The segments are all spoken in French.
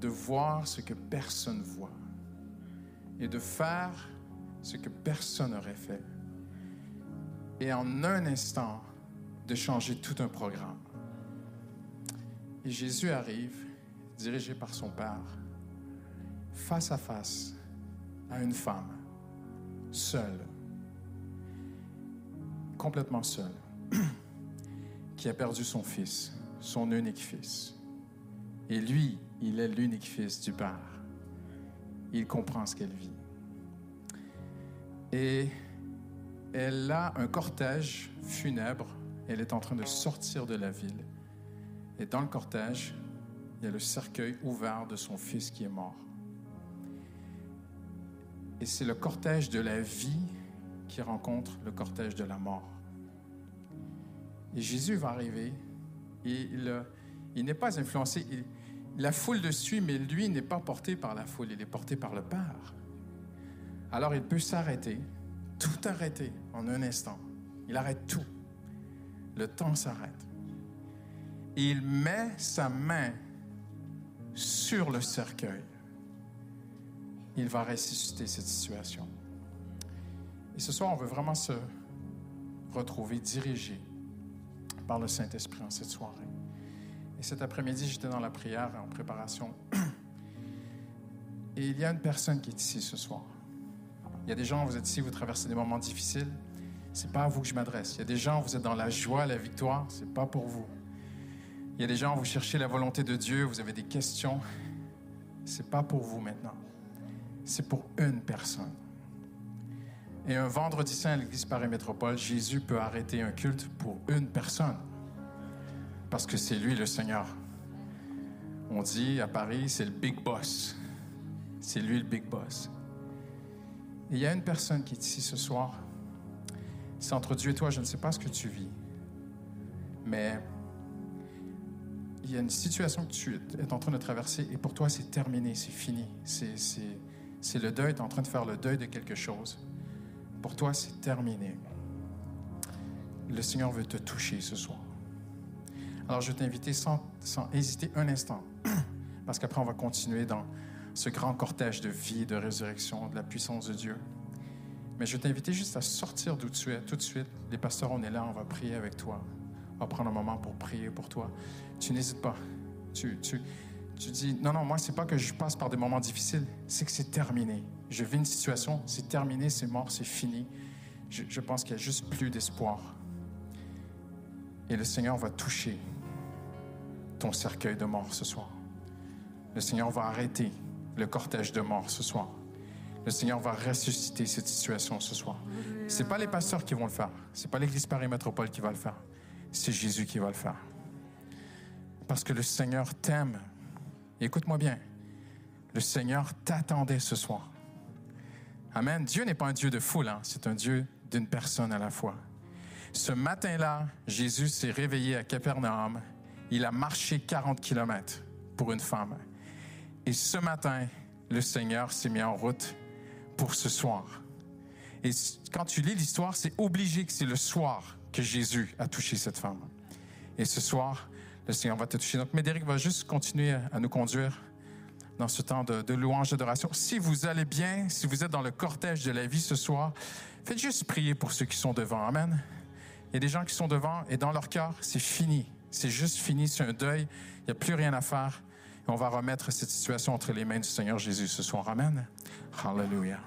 de voir ce que personne voit et de faire ce que personne n'aurait fait. Et en un instant, de changer tout un programme. Et Jésus arrive, dirigé par son Père, face à face à une femme, seule, complètement seule, qui a perdu son fils, son unique fils. Et lui, il est l'unique fils du Père. Il comprend ce qu'elle vit. Et elle a un cortège funèbre. Elle est en train de sortir de la ville. Et dans le cortège, il y a le cercueil ouvert de son fils qui est mort. Et c'est le cortège de la vie qui rencontre le cortège de la mort. Et Jésus va arriver et il, il n'est pas influencé. La foule le suit, mais lui n'est pas porté par la foule, il est porté par le Père. Alors il peut s'arrêter, tout arrêter en un instant. Il arrête tout. Le temps s'arrête. Il met sa main sur le cercueil. Il va ressusciter cette situation. Et ce soir, on veut vraiment se retrouver dirigé par le Saint-Esprit en cette soirée. Et cet après-midi, j'étais dans la prière en préparation. Et il y a une personne qui est ici ce soir. Il y a des gens, vous êtes ici, vous traversez des moments difficiles. C'est pas à vous que je m'adresse. Il y a des gens, vous êtes dans la joie, la victoire. C'est pas pour vous. Il y a des gens, vous cherchez la volonté de Dieu, vous avez des questions. C'est pas pour vous maintenant. C'est pour une personne. Et un vendredi saint à l'église Paris Métropole, Jésus peut arrêter un culte pour une personne. Parce que c'est lui le Seigneur. On dit à Paris, c'est le big boss. C'est lui le big boss. Et il y a une personne qui est ici ce soir. C'est entre Dieu et toi, je ne sais pas ce que tu vis. Mais il y a une situation que tu es en train de traverser et pour toi, c'est terminé, c'est fini. C'est le deuil, tu es en train de faire le deuil de quelque chose. Pour toi, c'est terminé. Le Seigneur veut te toucher ce soir. Alors, je vais t'inviter sans, sans hésiter un instant, parce qu'après, on va continuer dans ce grand cortège de vie, de résurrection, de la puissance de Dieu. Mais je vais t'inviter juste à sortir d'où tu es tout de suite. Les pasteurs, on est là, on va prier avec toi. On va prendre un moment pour prier pour toi. Tu n'hésites pas. Tu, tu, tu dis, non, non, moi, c'est pas que je passe par des moments difficiles, c'est que c'est terminé. Je vis une situation, c'est terminé, c'est mort, c'est fini. Je, pense qu'il n'y a juste plus d'espoir. Et le Seigneur va toucher ton cercueil de mort ce soir. Le Seigneur va arrêter le cortège de mort ce soir. Le Seigneur va ressusciter cette situation ce soir. C'est pas les pasteurs qui vont le faire. C'est pas l'Église Paris Métropole qui va le faire. C'est Jésus qui va le faire. Parce que le Seigneur t'aime. Écoute-moi bien. Le Seigneur t'attendait ce soir. Amen. Dieu n'est pas un Dieu de foule, hein. c'est un Dieu d'une personne à la fois. Ce matin-là, Jésus s'est réveillé à Capernaum. Il a marché 40 kilomètres pour une femme. Et ce matin, le Seigneur s'est mis en route pour ce soir. Et quand tu lis l'histoire, c'est obligé que c'est le soir que Jésus a touché cette femme. Et ce soir, le Seigneur va te toucher. Donc, Médéric va juste continuer à nous conduire dans ce temps de, de louange, d'adoration. Si vous allez bien, si vous êtes dans le cortège de la vie ce soir, faites juste prier pour ceux qui sont devant. Amen. Il y a des gens qui sont devant et dans leur cœur, c'est fini. C'est juste fini, c'est un deuil. Il n'y a plus rien à faire. Et on va remettre cette situation entre les mains du Seigneur Jésus ce soir. Amen. Hallelujah.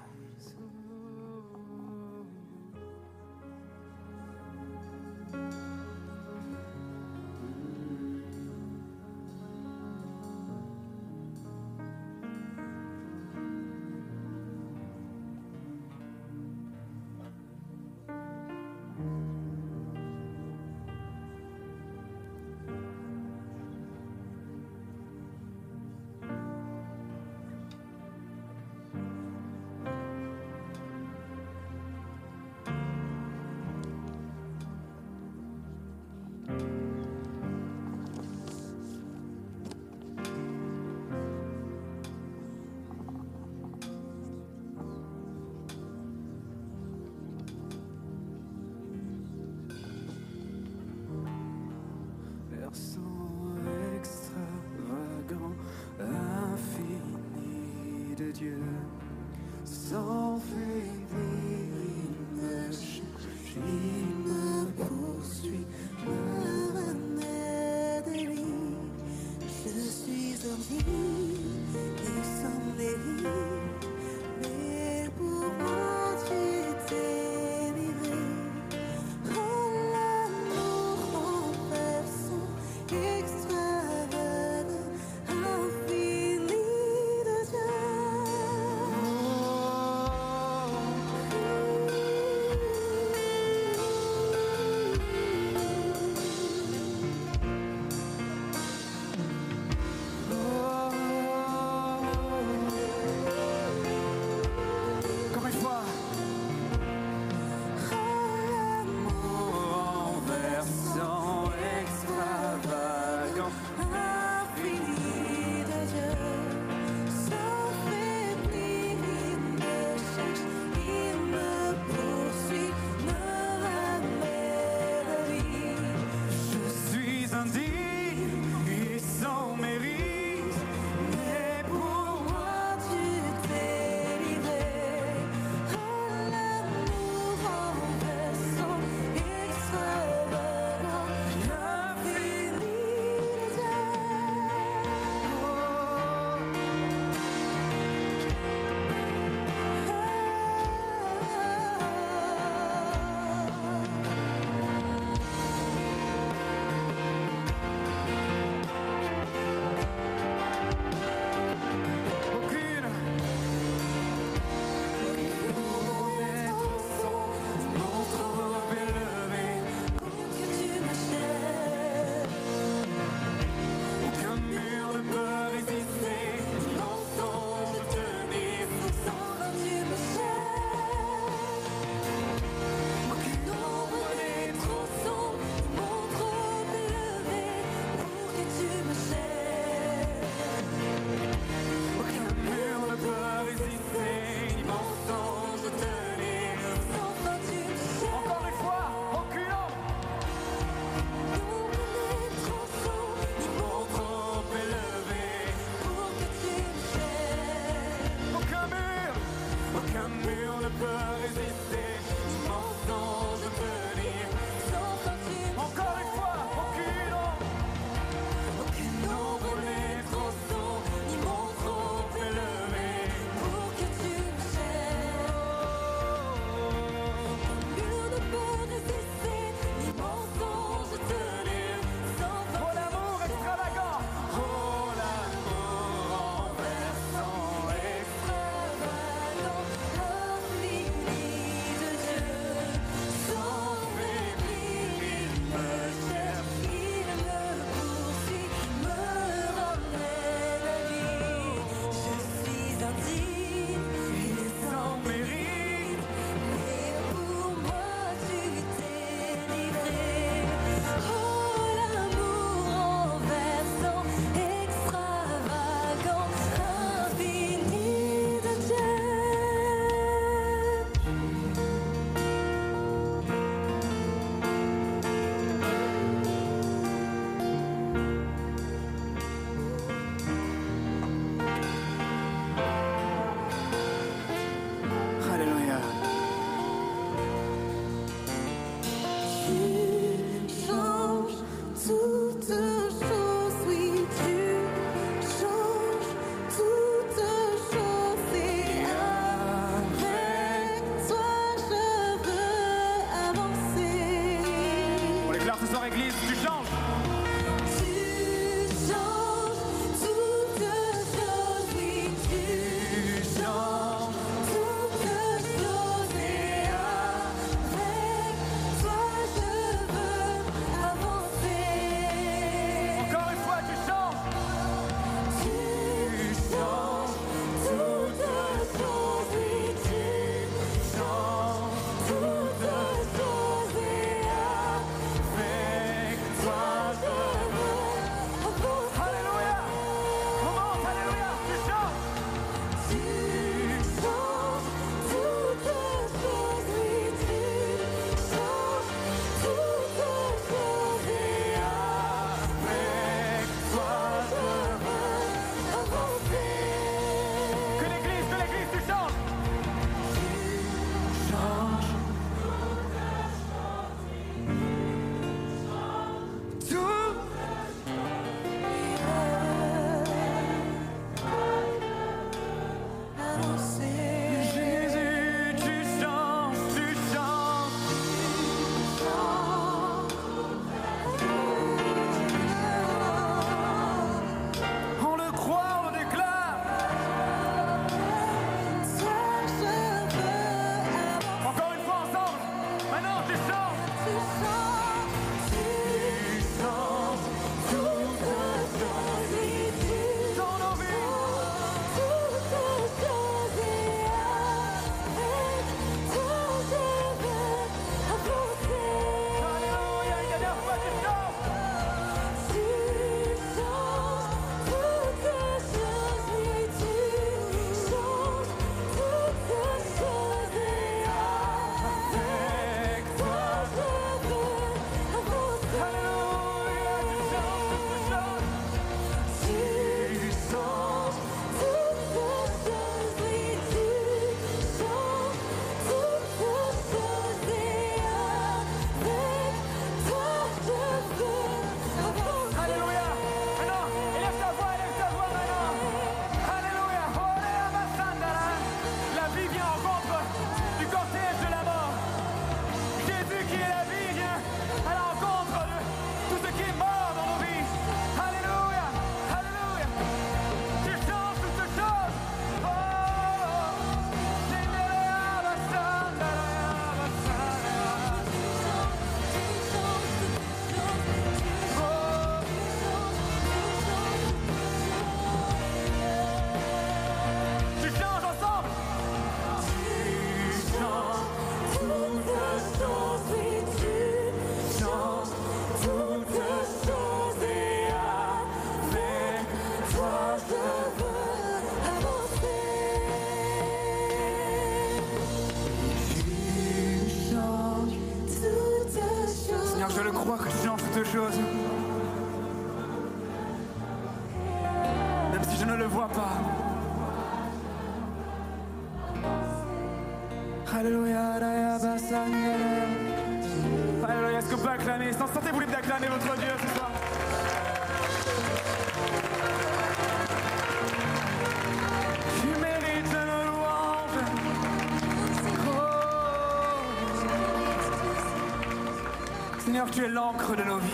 tu es l'encre de nos vies.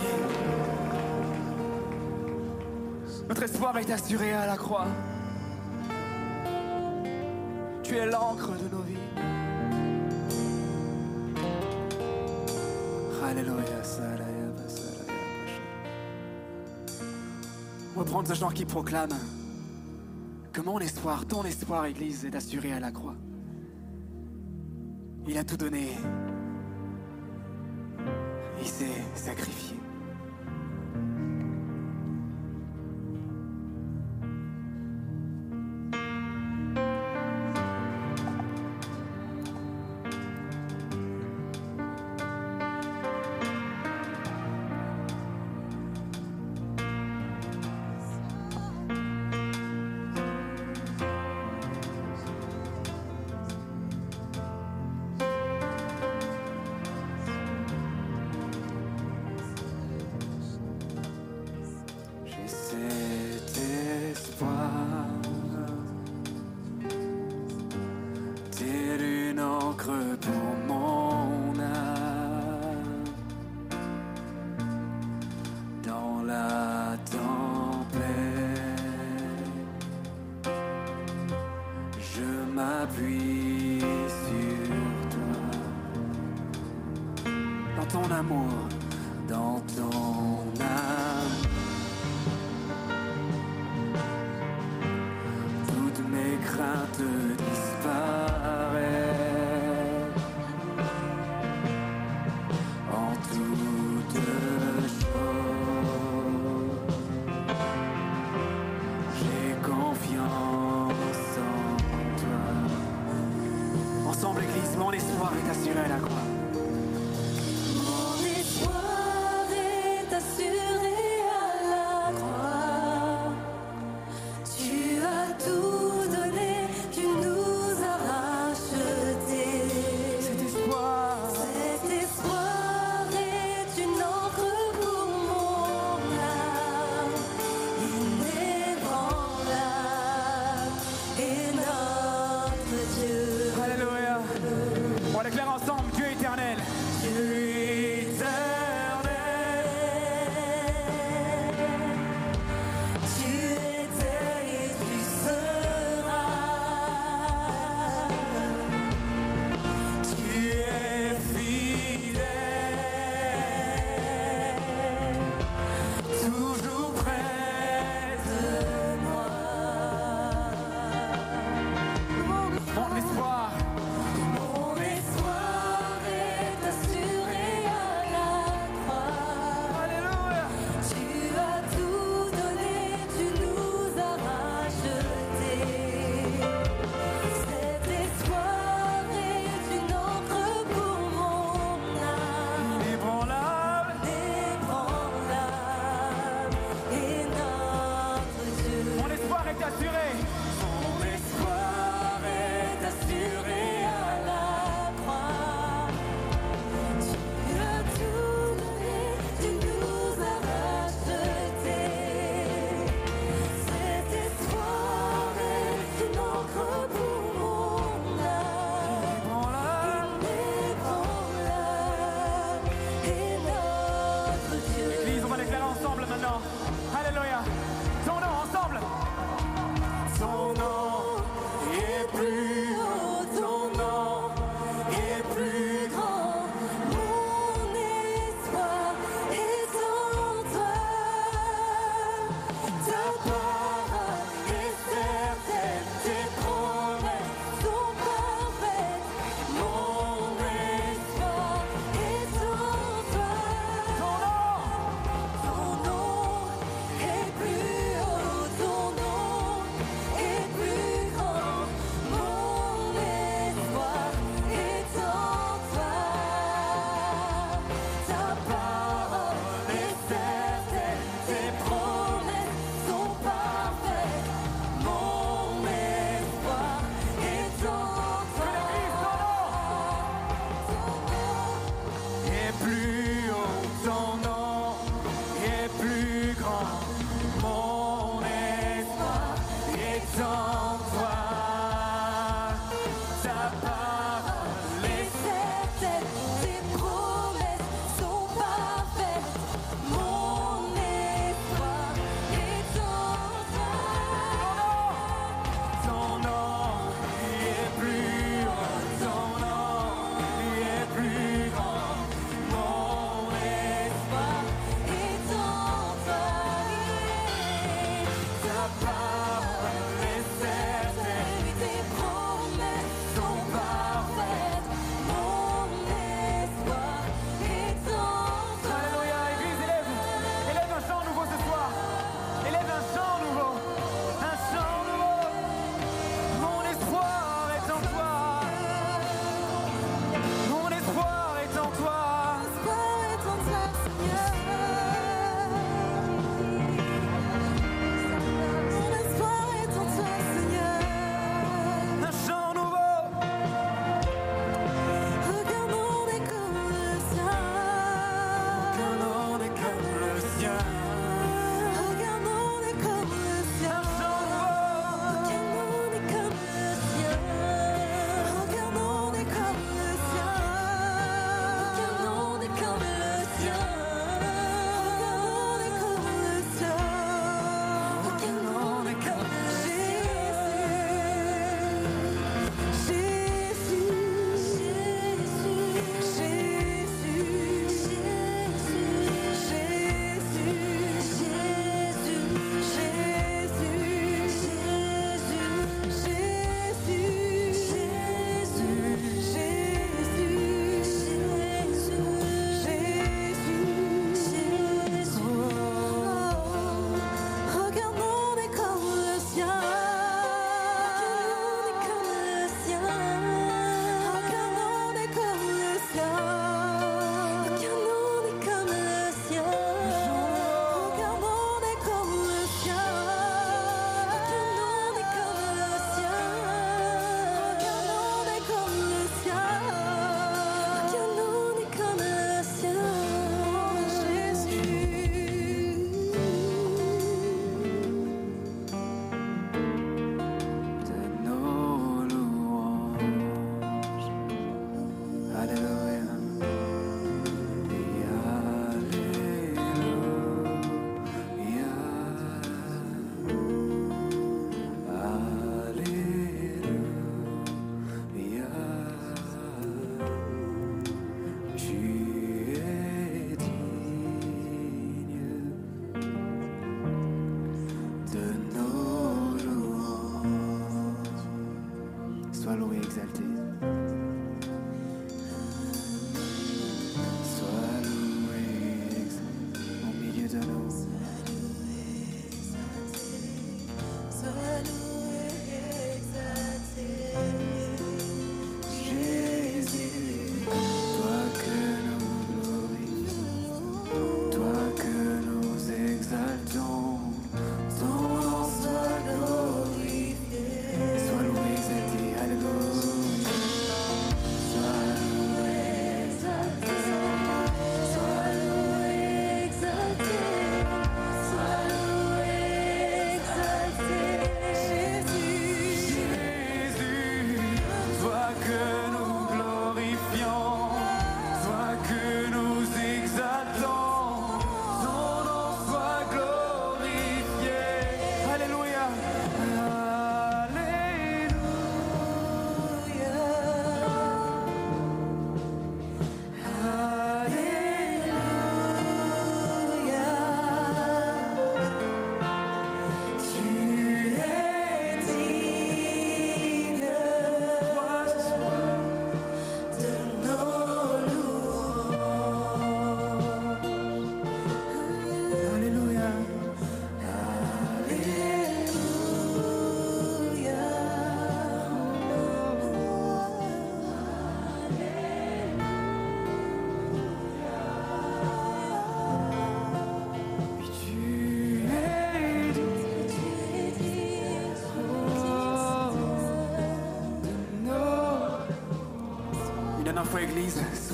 Notre espoir est assuré à la croix. Tu es l'encre de nos vies. Alléluia, Reprendre ce genre qui proclame que mon espoir, ton espoir, Église, est assuré à la croix. Il a tout donné il s'est sacrifié.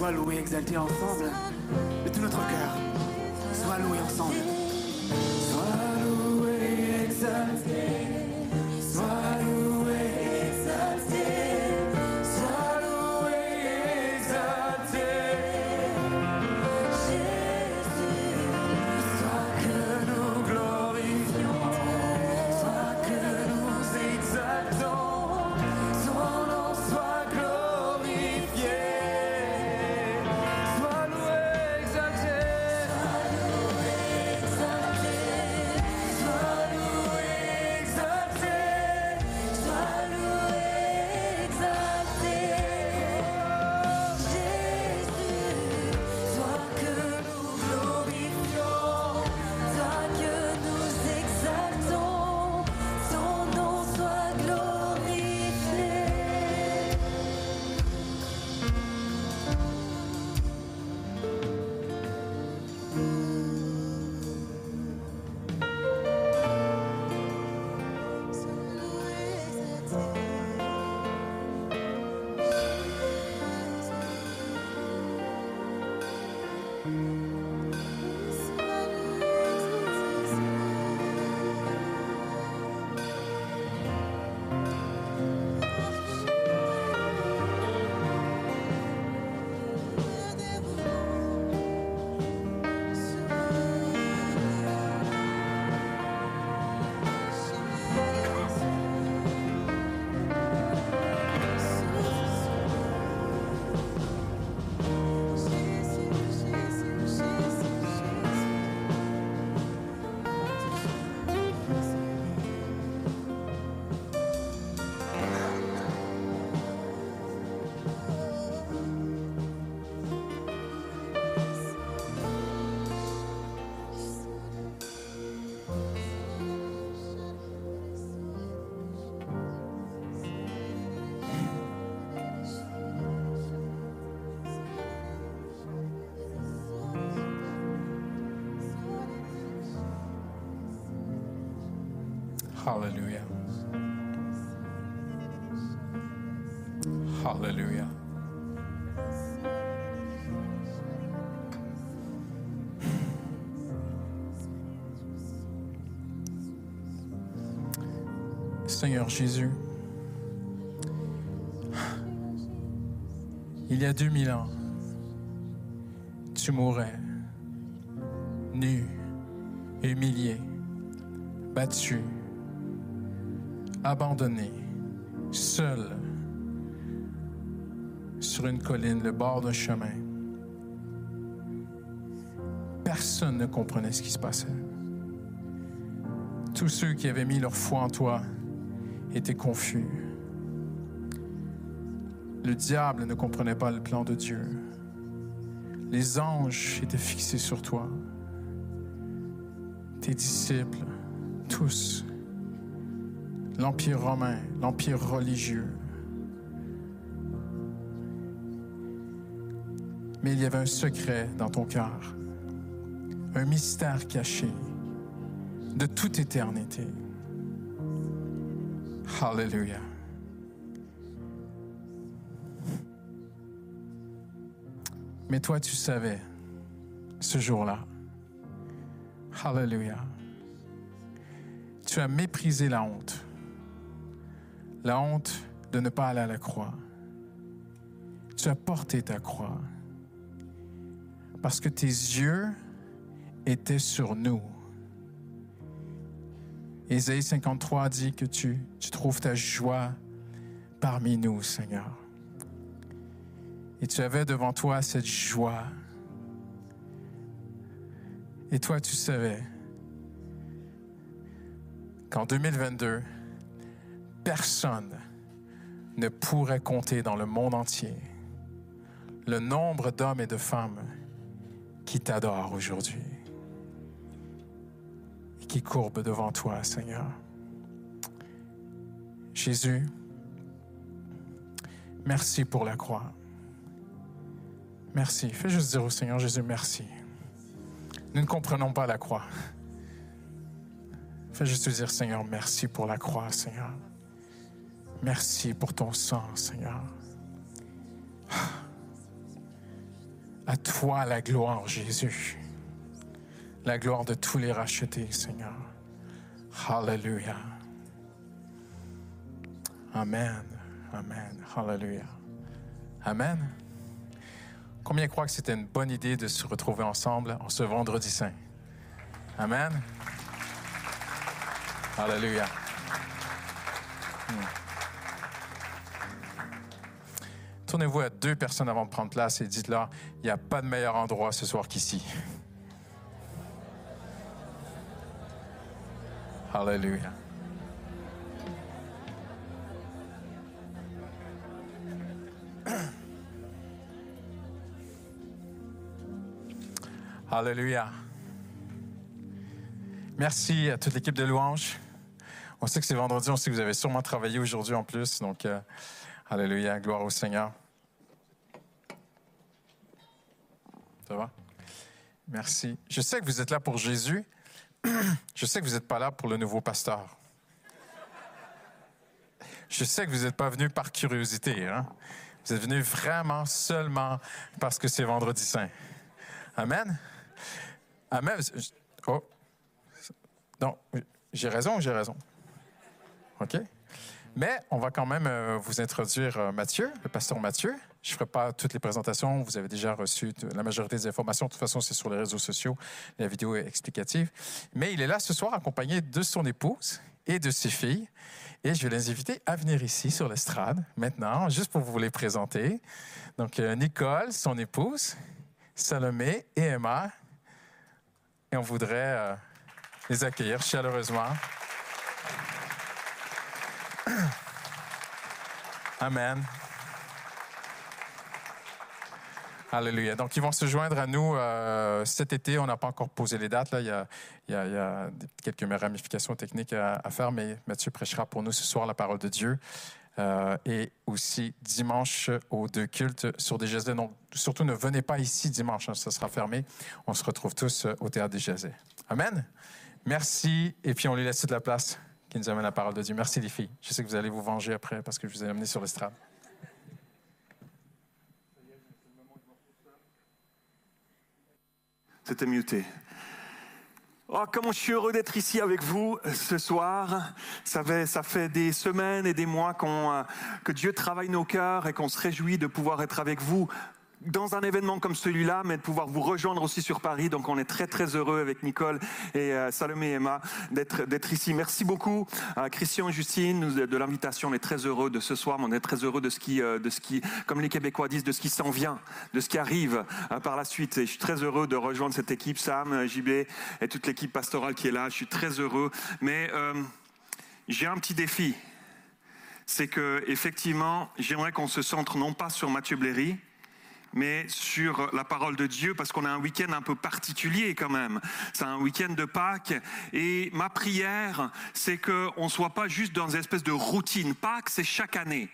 Sois loué, exalté ensemble, Hallelujah. Hallelujah. Seigneur Jésus, il y a 2000 ans, tu mourais nu, humilié, battu, abandonné, seul, sur une colline, le bord d'un chemin. Personne ne comprenait ce qui se passait. Tous ceux qui avaient mis leur foi en toi étaient confus. Le diable ne comprenait pas le plan de Dieu. Les anges étaient fixés sur toi. Tes disciples, tous, l'Empire romain, l'Empire religieux. Mais il y avait un secret dans ton cœur, un mystère caché de toute éternité. Hallelujah. Mais toi, tu savais ce jour-là. Hallelujah. Tu as méprisé la honte. La honte de ne pas aller à la croix. Tu as porté ta croix. Parce que tes yeux étaient sur nous. Ésaïe 53 dit que tu, tu trouves ta joie parmi nous, Seigneur. Et tu avais devant toi cette joie. Et toi, tu savais qu'en 2022, personne ne pourrait compter dans le monde entier le nombre d'hommes et de femmes qui t'adorent aujourd'hui et qui courbent devant toi, Seigneur. Jésus, merci pour la croix. Merci. Fais juste dire au Seigneur Jésus, merci. Nous ne comprenons pas la croix. Fais juste dire, Seigneur, merci pour la croix, Seigneur. Merci pour ton sang, Seigneur. À toi la gloire, Jésus. La gloire de tous les rachetés, Seigneur. Hallelujah. Amen. Amen. Hallelujah. Amen. Combien croient que c'était une bonne idée de se retrouver ensemble en ce vendredi saint? Amen. Alléluia. Hmm. Tournez-vous à deux personnes avant de prendre place et dites-leur, il n'y a pas de meilleur endroit ce soir qu'ici. Alléluia. Alléluia. Merci à toute l'équipe de louanges. On sait que c'est vendredi, on sait que vous avez sûrement travaillé aujourd'hui en plus. Donc, euh, Alléluia, gloire au Seigneur. Ça va? Merci. Je sais que vous êtes là pour Jésus. Je sais que vous n'êtes pas là pour le nouveau pasteur. Je sais que vous n'êtes pas venu par curiosité. Hein? Vous êtes venu vraiment seulement parce que c'est vendredi saint. Amen? Amen. Oh. Non, j'ai raison j'ai raison? OK? Mais on va quand même euh, vous introduire euh, Mathieu, le pasteur Mathieu. Je ne ferai pas toutes les présentations. Vous avez déjà reçu la majorité des informations. De toute façon, c'est sur les réseaux sociaux. La vidéo est explicative. Mais il est là ce soir accompagné de son épouse et de ses filles. Et je vais les inviter à venir ici sur l'estrade maintenant, juste pour vous les présenter. Donc, euh, Nicole, son épouse, Salomé et Emma. Et on voudrait les accueillir chaleureusement. Amen. Alléluia. Donc, ils vont se joindre à nous euh, cet été. On n'a pas encore posé les dates. Là. Il, y a, quelques ramifications techniques à, faire, mais Mathieu prêchera pour nous ce soir la parole de Dieu. Euh, et aussi dimanche aux deux cultes sur des Jazets. Donc, surtout ne venez pas ici dimanche, hein, ça sera fermé. On se retrouve tous au théâtre des Jazets. Amen. Merci. Et puis, on lui laisse toute la place qui nous amène la parole de Dieu. Merci, les filles. Je sais que vous allez vous venger après parce que je vous ai amené sur l'estrade. C'était muté. Oh, comment je suis heureux d'être ici avec vous ce soir. Ça fait, ça fait des semaines et des mois qu'on, que Dieu travaille nos cœurs et qu'on se réjouit de pouvoir être avec vous dans un événement comme celui-là, mais de pouvoir vous rejoindre aussi sur Paris. Donc on est très très heureux avec Nicole et euh, Salomé et Emma d'être ici. Merci beaucoup à Christian et Justine de l'invitation. On est très heureux de ce soir, mais on est très heureux de ce qui euh, de ce qui, comme les Québécois disent, de ce qui s'en vient, de ce qui arrive euh, par la suite. Et je suis très heureux de rejoindre cette équipe, Sam, JB et toute l'équipe pastorale qui est là. Je suis très heureux, mais euh, j'ai un petit défi. C'est que effectivement, j'aimerais qu'on se centre non pas sur Mathieu Bléry, mais sur la parole de Dieu, parce qu'on a un week-end un peu particulier quand même. C'est un week-end de Pâques, et ma prière, c'est qu'on ne soit pas juste dans une espèce de routine. Pâques, c'est chaque année.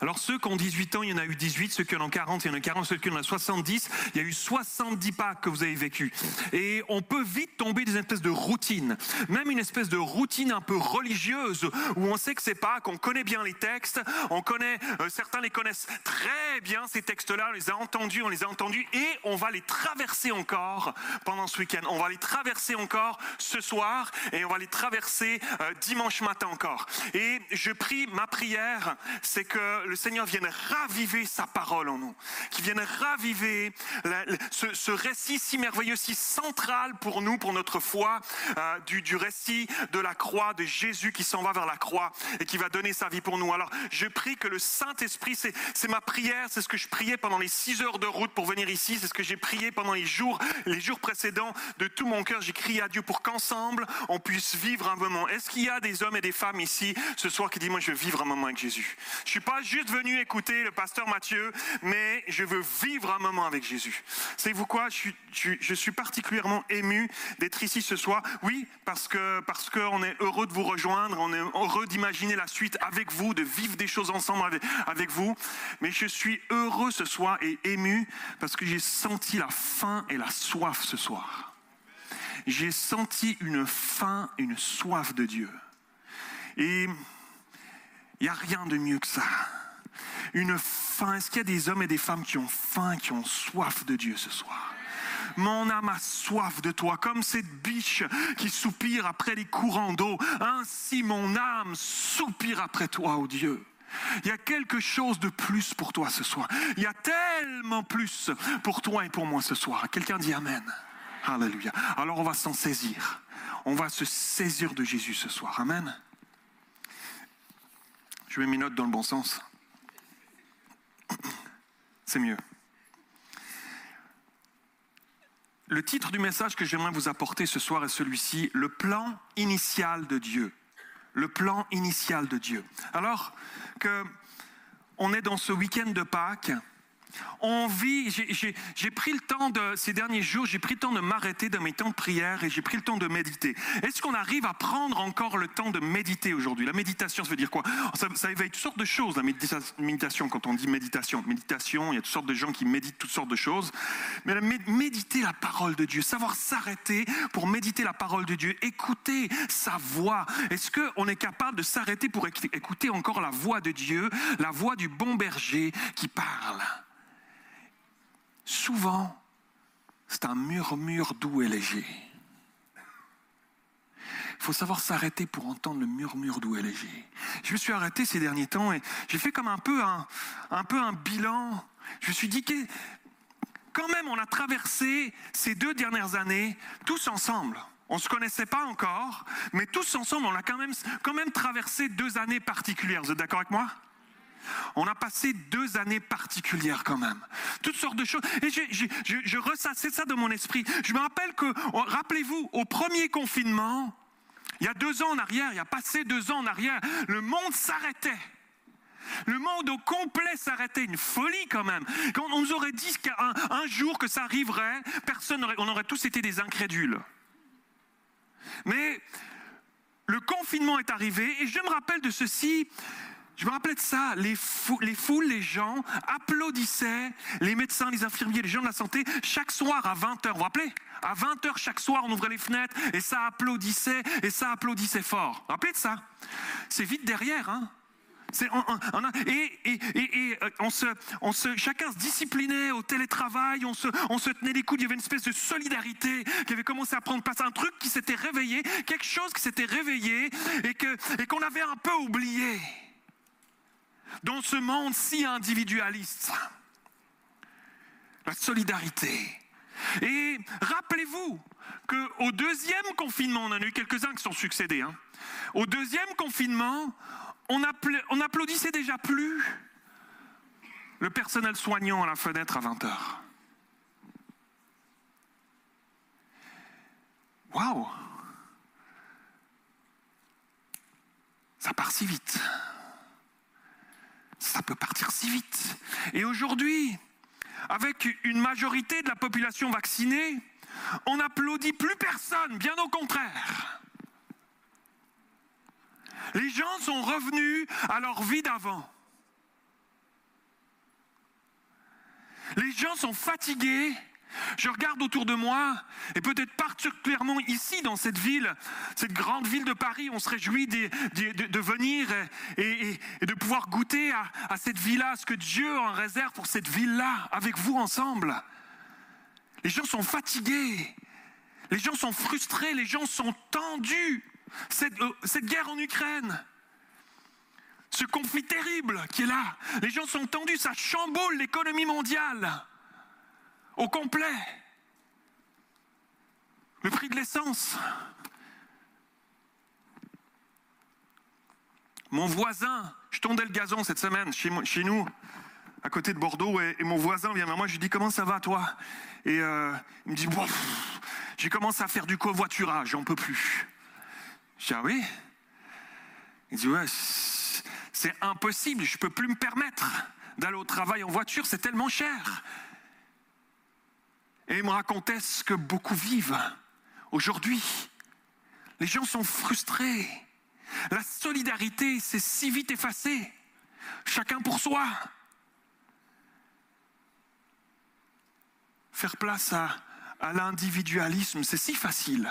Alors ceux qui ont 18 ans, il y en a eu 18, ceux qui ont 40, il y en a 40, ceux qui en ont 70, il y a eu 70 Pâques que vous avez vécu. Et on peut vite tomber dans une espèce de routine, même une espèce de routine un peu religieuse, où on sait que c'est Pâques, on connaît bien les textes, on connaît, euh, certains les connaissent très bien ces textes-là, on les a entendus, on les a entendus, et on va les traverser encore pendant ce week-end. On va les traverser encore ce soir, et on va les traverser euh, dimanche matin encore. Et je prie, ma prière, c'est que le Seigneur vienne raviver sa parole en nous, qu'il vienne raviver ce, récit si merveilleux, si central pour nous, pour notre foi, euh, du, du, récit de la croix, de Jésus qui s'en va vers la croix et qui va donner sa vie pour nous. Alors, je prie que le Saint-Esprit, c'est ma prière, c'est ce que je priais pendant les six heures de route pour venir ici, c'est ce que j'ai prié pendant les jours, les jours précédents de tout mon cœur. J'ai crié à Dieu pour qu'ensemble, on puisse vivre un moment. Est-ce qu'il y a des hommes et des femmes ici ce soir qui disent, moi, je veux vivre un moment avec Jésus? Je suis pas juste venu écouter le pasteur Mathieu, mais je veux vivre un moment avec Jésus. Savez-vous quoi je suis, je suis, particulièrement ému d'être ici ce soir. Oui, parce que parce qu'on est heureux de vous rejoindre, on est heureux d'imaginer la suite avec vous, de vivre des choses ensemble avec, avec vous. Mais je suis heureux ce soir et ému parce que j'ai senti la faim et la soif ce soir. J'ai senti une faim, une soif de Dieu. Et il n'y a rien de mieux que ça. une faim. Est-ce qu'il y a des hommes et des femmes qui ont faim, qui ont soif de Dieu ce soir? Mon âme a soif de toi, comme cette biche qui soupire après les courants d'eau. Ainsi mon âme soupire après toi, ô Dieu. Il y a quelque chose de plus pour toi ce soir. Il y a tellement plus pour toi et pour moi ce soir. Quelqu'un dit Amen. Alléluia. Alors on va s'en saisir. On va se saisir de Jésus ce soir. Amen. Je mets mes notes dans le bon sens. C'est mieux. Le titre du message que j'aimerais vous apporter ce soir est celui-ci, le plan initial de Dieu. Le plan initial de Dieu. Alors que on est dans ce week-end de Pâques, on vit, j'ai pris le temps de, ces derniers jours, j'ai pris le temps de m'arrêter dans mes temps de prière et j'ai pris le temps de méditer. Est-ce qu'on arrive à prendre encore le temps de méditer aujourd'hui? La méditation, ça veut dire quoi? Ça, ça, éveille toutes sortes de choses, la méditation, quand on dit méditation. Méditation, il y a toutes sortes de gens qui méditent toutes sortes de choses. Mais méditer la parole de Dieu, savoir s'arrêter pour méditer la parole de Dieu, écouter sa voix. Est-ce qu'on est capable de s'arrêter pour écouter encore la voix de Dieu, la voix du bon berger qui parle? Souvent, c'est un murmure doux et léger. Il faut savoir s'arrêter pour entendre le murmure doux et léger. Je me suis arrêté ces derniers temps et j'ai fait comme un peu un, un peu un bilan. Je me suis dit que quand même on a traversé ces deux dernières années tous ensemble. On ne se connaissait pas encore, mais tous ensemble, on a quand même, quand même traversé deux années particulières. Vous êtes d'accord avec moi? On a passé deux années particulières quand même. Toutes sortes de choses. Et je, ressassais ça de mon esprit. Je me rappelle que, oh, rappelez-vous, au premier confinement, il y a deux ans en arrière, il y a passé deux ans en arrière, le monde s'arrêtait. Le monde au complet s'arrêtait, une folie quand même. Quand on nous aurait dit qu'un un jour que ça arriverait, personne on aurait tous été des incrédules. Mais le confinement est arrivé et je me rappelle de ceci. Je me rappelais de ça, les, les foules, les gens applaudissaient, les médecins, les infirmiers, les gens de la santé, chaque soir à 20h. Vous vous rappelez? À 20h chaque soir, on ouvrait les fenêtres et ça applaudissait et ça applaudissait fort. Vous vous rappelez de ça? C'est vite derrière, hein. Et, et, et, euh, on se, on se, chacun se disciplinait au télétravail, on se, on se tenait les coudes, il y avait une espèce de solidarité qui avait commencé à prendre place, un truc qui s'était réveillé, quelque chose qui s'était réveillé et qu'on avait un peu oublié dans ce monde si individualiste. La solidarité. Et rappelez-vous qu'au deuxième confinement, on en a eu quelques-uns qui sont succédés. Hein. Au deuxième confinement, on, on applaudissait déjà plus le personnel soignant à la fenêtre à 20 h Waouh Ça part si vite ça peut partir si vite. Et aujourd'hui, avec une majorité de la population vaccinée, on n'applaudit plus personne, bien au contraire. Les gens sont revenus à leur vie d'avant. Les gens sont fatigués je regarde autour de moi, et peut-être particulièrement ici, dans cette ville, cette grande ville de Paris, on se réjouit de, venir et, de pouvoir goûter à, cette vie-là, ce que Dieu en réserve pour cette ville-là, avec vous ensemble. Les gens sont fatigués, les gens sont frustrés, les gens sont tendus. Euh, cette guerre en Ukraine, ce conflit terrible qui est là, les gens sont tendus, ça chamboule l'économie mondiale au complet. Le prix de l'essence. Mon voisin, je tondais le gazon cette semaine chez, nous, à côté de Bordeaux, et, mon voisin vient vers moi, je lui dis comment ça va toi? Et euh, il me dit, j'ai commencé à faire du covoiturage, j'en peux plus. Je dis, ah oui? Il dit, ouais, c'est impossible, je ne peux plus me permettre d'aller au travail en voiture, c'est tellement cher. Et il me racontait ce que beaucoup vivent aujourd'hui. Les gens sont frustrés. La solidarité s'est si vite effacée. Chacun pour soi. Faire place à, l'individualisme, c'est si facile.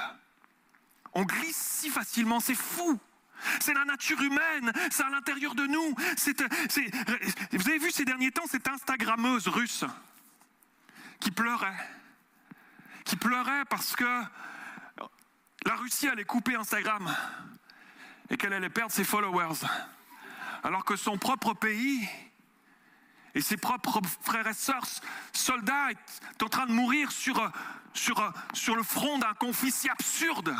On glisse si facilement, c'est fou. C'est la nature humaine, c'est à l'intérieur de nous. Vous avez vu ces derniers temps cette Instagrammeuse russe qui pleurait. Qui pleurait parce que la Russie allait couper Instagram et qu'elle allait perdre ses followers. Alors que son propre pays et ses propres frères et sœurs soldats est en train de mourir sur, sur, sur le front d'un conflit si absurde.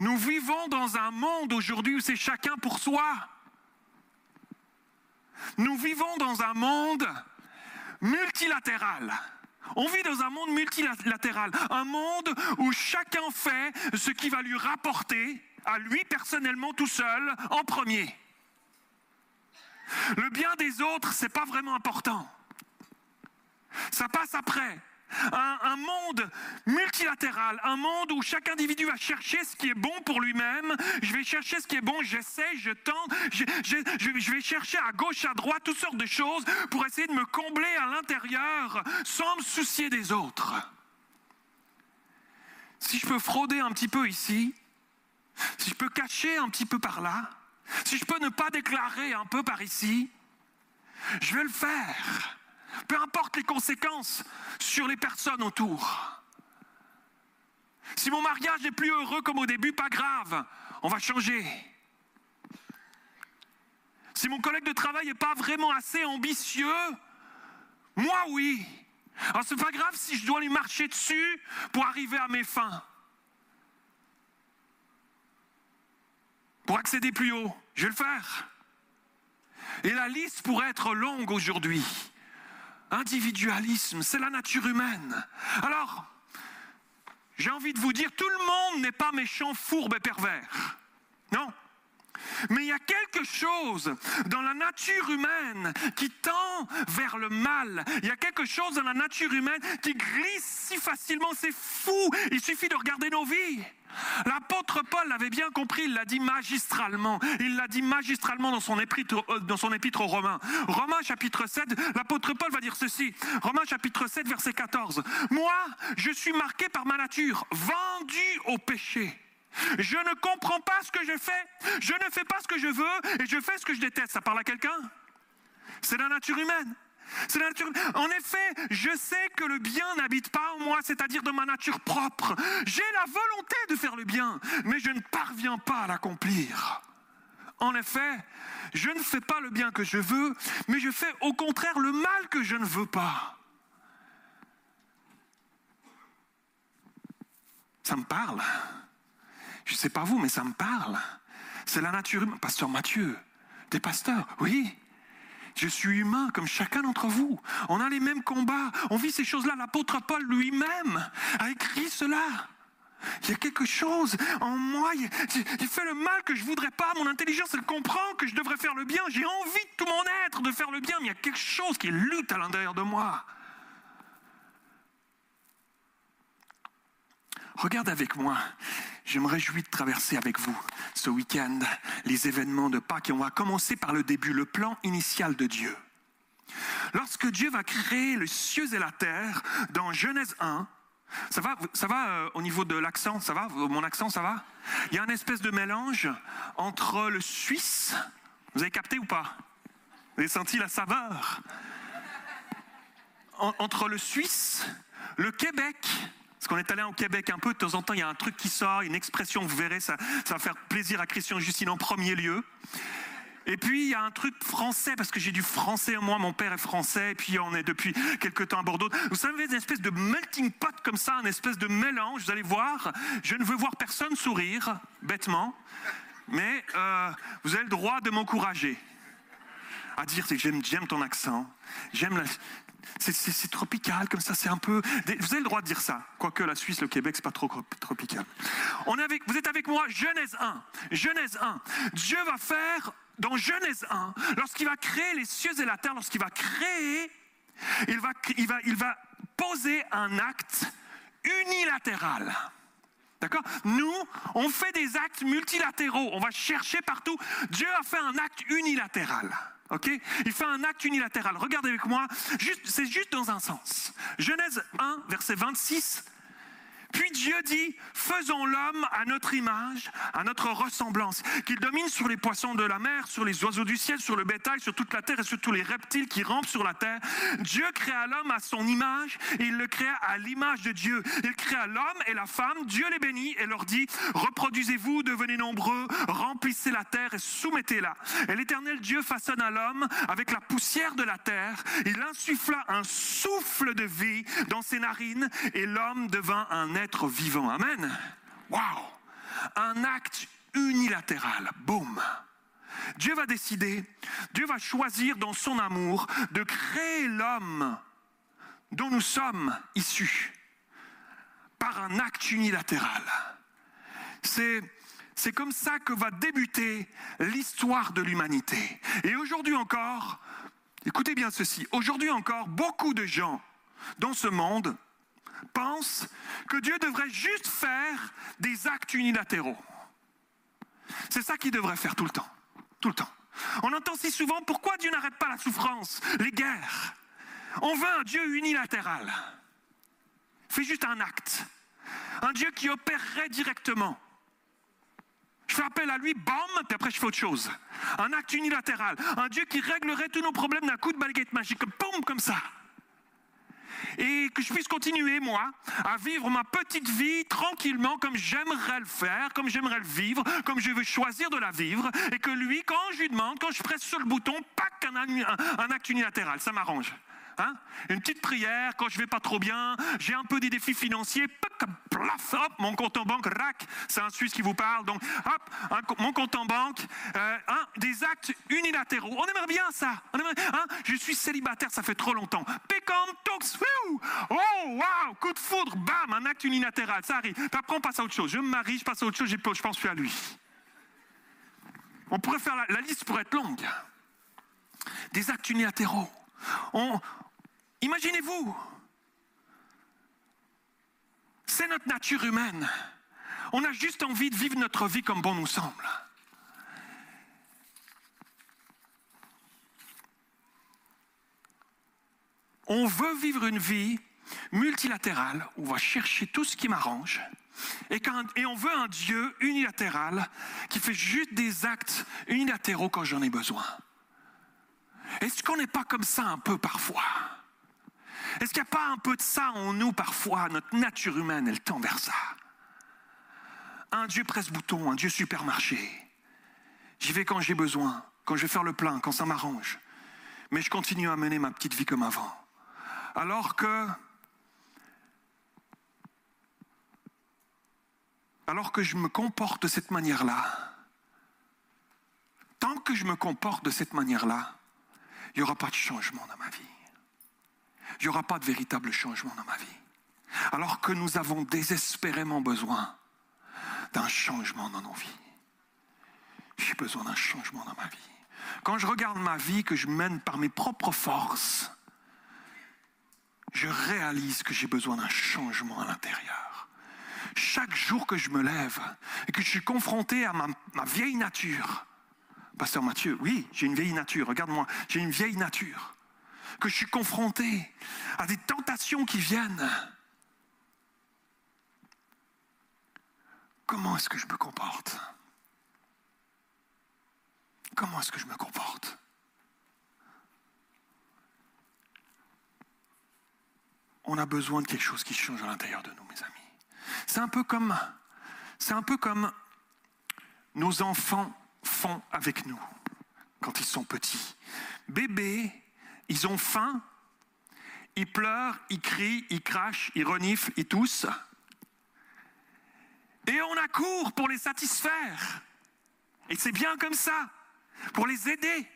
Nous vivons dans un monde aujourd'hui où c'est chacun pour soi. Nous vivons dans un monde multilatéral. On vit dans un monde multilatéral, un monde où chacun fait ce qui va lui rapporter à lui personnellement tout seul en premier. Le bien des autres, c'est pas vraiment important. Ça passe après. Un, monde multilatéral, un monde où chaque individu va chercher ce qui est bon pour lui-même. Je vais chercher ce qui est bon, j'essaie, je tente, je vais chercher à gauche, à droite, toutes sortes de choses pour essayer de me combler à l'intérieur sans me soucier des autres. Si je peux frauder un petit peu ici, si je peux cacher un petit peu par là, si je peux ne pas déclarer un peu par ici, je vais le faire. Peu importe les conséquences sur les personnes autour. Si mon mariage n'est plus heureux comme au début, pas grave, on va changer. Si mon collègue de travail n'est pas vraiment assez ambitieux, moi oui. Alors c'est pas grave si je dois lui marcher dessus pour arriver à mes fins. Pour accéder plus haut, je vais le faire. Et la liste pourrait être longue aujourd'hui. Individualisme, c'est la nature humaine. Alors, j'ai envie de vous dire, tout le monde n'est pas méchant, fourbe et pervers. Non? Mais il y a quelque chose dans la nature humaine qui tend vers le mal. Il y a quelque chose dans la nature humaine qui glisse si facilement, c'est fou. Il suffit de regarder nos vies. L'apôtre Paul l'avait bien compris, il l'a dit magistralement. Il l'a dit magistralement dans son épître, euh, dans son épître aux Romains. Romains chapitre 7, l'apôtre Paul va dire ceci. Romains chapitre 7, verset 14. Moi, je suis marqué par ma nature, vendu au péché. Je ne comprends pas ce que je fais. Je ne fais pas ce que je veux et je fais ce que je déteste. Ça parle à quelqu'un? C'est la nature humaine. C'est la nature. En effet, je sais que le bien n'habite pas en moi, c'est-à-dire dans ma nature propre. J'ai la volonté de faire le bien, mais je ne parviens pas à l'accomplir. En effet, je ne fais pas le bien que je veux, mais je fais au contraire le mal que je ne veux pas. Ça me parle. Je ne sais pas vous, mais ça me parle. C'est la nature humaine. Pasteur Mathieu, des pasteurs, oui. Je suis humain comme chacun d'entre vous. On a les mêmes combats. On vit ces choses-là. L'apôtre Paul lui-même a écrit cela. Il y a quelque chose en moi. Il, fait le mal que je voudrais pas. Mon intelligence, elle comprend que je devrais faire le bien. J'ai envie de tout mon être de faire le bien, mais il y a quelque chose qui lutte à l'intérieur de moi. Regarde avec moi. Je me réjouis de traverser avec vous ce week-end les événements de Pâques et on va commencer par le début, le plan initial de Dieu. Lorsque Dieu va créer les cieux et la terre, dans Genèse 1, ça va, ça va euh, au niveau de l'accent, ça va? Mon accent, ça va? Il y a un espèce de mélange entre le suisse, vous avez capté ou pas? Vous avez senti la saveur? En- Entre le suisse, le Québec, parce qu'on est allé au Québec un peu, de temps en temps, il y a un truc qui sort, une expression, vous verrez, ça, ça va faire plaisir à Christian Justine en premier lieu. Et puis, il y a un truc français, parce que j'ai du français, moi, mon père est français, et puis on est depuis quelque temps à Bordeaux. Vous savez, une espèce de melting pot comme ça, une espèce de mélange, vous allez voir. Je ne veux voir personne sourire, bêtement, mais euh, vous avez le droit de m'encourager à dire j'aime ton accent, j'aime la... C'est, tropical comme ça, c'est un peu... Vous avez le droit de dire ça, quoique la Suisse, le Québec, c'est pas trop tropical. On est avec, vous êtes avec moi, Genèse 1. Genèse 1. Dieu va faire, dans Genèse 1, lorsqu'il va créer les cieux et la terre, lorsqu'il va créer, il va poser un acte unilatéral. D'accord? Nous, on fait des actes multilatéraux. On va chercher partout. Dieu a fait un acte unilatéral. OK? Il fait un acte unilatéral. Regardez avec moi. C'est juste dans un sens. Genèse 1, verset 26. Puis Dieu dit, faisons l'homme à notre image, à notre ressemblance, qu'il domine sur les poissons de la mer, sur les oiseaux du ciel, sur le bétail, sur toute la terre et sur tous les reptiles qui rampent sur la terre. Dieu créa l'homme à son image et il le créa à l'image de Dieu. Il créa l'homme et la femme, Dieu les bénit et leur dit, reproduisez-vous, devenez nombreux, remplissez la terre et soumettez-la. Et l'éternel Dieu façonna l'homme avec la poussière de la terre. Il insuffla un souffle de vie dans ses narines et l'homme devint un être vivant. Amen. Waouh! Un acte unilatéral. Boum. Dieu va décider, Dieu va choisir dans son amour de créer l'homme dont nous sommes issus par un acte unilatéral. C'est c'est comme ça que va débuter l'histoire de l'humanité. Et aujourd'hui encore, écoutez bien ceci, aujourd'hui encore, beaucoup de gens dans ce monde pensent que Dieu devrait juste faire des actes unilatéraux. C'est ça qu'il devrait faire tout le temps. Tout le temps. On entend si souvent pourquoi Dieu n'arrête pas la souffrance, les guerres? On veut un Dieu unilatéral. Fais juste un acte. Un Dieu qui opérerait directement. Je fais appel à lui, bam, puis après je fais autre chose. Un acte unilatéral. Un Dieu qui réglerait tous nos problèmes d'un coup de baguette magique. Boum, comme ça et que je puisse continuer, moi, à vivre ma petite vie tranquillement comme j'aimerais le faire, comme j'aimerais le vivre, comme je veux choisir de la vivre, et que lui, quand je lui demande, quand je presse sur le bouton, pas qu'un un acte unilatéral, ça m'arrange. Hein? Une petite prière quand je vais pas trop bien, j'ai un peu des défis financiers, mon compte en banque, rac, c'est un Suisse qui vous parle, donc hop, mon compte en banque, euh, des actes unilatéraux. On aimerait bien ça. Hein? Je suis célibataire, ça fait trop longtemps. Pécam, tox, oh waouh, coup de foudre, bam, un acte unilatéral, ça arrive. Après on passe à autre chose. Je me marie, je passe à autre chose, je pense plus à lui. On pourrait faire la, liste pour être longue. Des actes unilatéraux. On, Imaginez-vous, c'est notre nature humaine. On a juste envie de vivre notre vie comme bon nous semble. On veut vivre une vie multilatérale où on va chercher tout ce qui m'arrange. Et, et, on veut un Dieu unilatéral qui fait juste des actes unilatéraux quand j'en ai besoin. Est-ce qu'on n'est pas comme ça un peu parfois? Est-ce qu'il n'y a pas un peu de ça en nous parfois? Notre nature humaine, elle tend vers ça. Un Dieu presse-bouton, un Dieu supermarché. J'y vais quand j'ai besoin, quand je vais faire le plein, quand ça m'arrange. Mais je continue à mener ma petite vie comme avant. Alors que alors que je me comporte de cette manière-là, tant que je me comporte de cette manière-là, il n'y aura pas de changement dans ma vie il n'y aura pas de véritable changement dans ma vie. Alors que nous avons désespérément besoin d'un changement dans nos vies. J'ai besoin d'un changement dans ma vie. Quand je regarde ma vie que je mène par mes propres forces, je réalise que j'ai besoin d'un changement à l'intérieur. Chaque jour que je me lève et que je suis confronté à ma, ma vieille nature, Pasteur Mathieu, oui, j'ai une vieille nature, regarde-moi, j'ai une vieille nature que je suis confronté à des tentations qui viennent, comment est-ce que je me comporte? Comment est-ce que je me comporte? On a besoin de quelque chose qui change à l'intérieur de nous, mes amis. C'est un peu comme, nos enfants font avec nous quand ils sont petits. Bébé ils ont faim, ils pleurent, ils crient, ils crachent, ils reniflent, ils toussent. Et on accourt pour les satisfaire. Et c'est bien comme ça, pour les aider.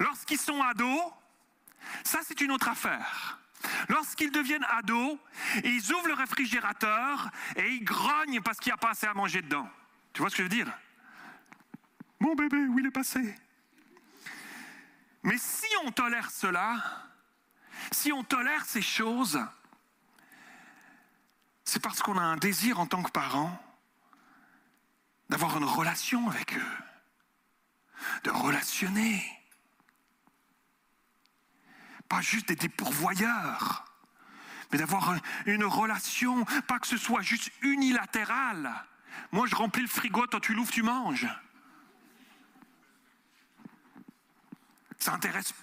Lorsqu'ils sont ados, ça c'est une autre affaire. Lorsqu'ils deviennent ados, ils ouvrent le réfrigérateur et ils grognent parce qu'il n'y a pas assez à manger dedans. Tu vois ce que je veux dire? Mon bébé, où il est passé? Mais si on tolère cela, si on tolère ces choses, c'est parce qu'on a un désir en tant que parent d'avoir une relation avec eux, de relationner. Pas juste des pourvoyeurs, mais d'avoir un- une relation, pas que ce soit juste unilatéral. Moi, je remplis le frigo, toi tu l'ouvres, tu manges. Ça intéresse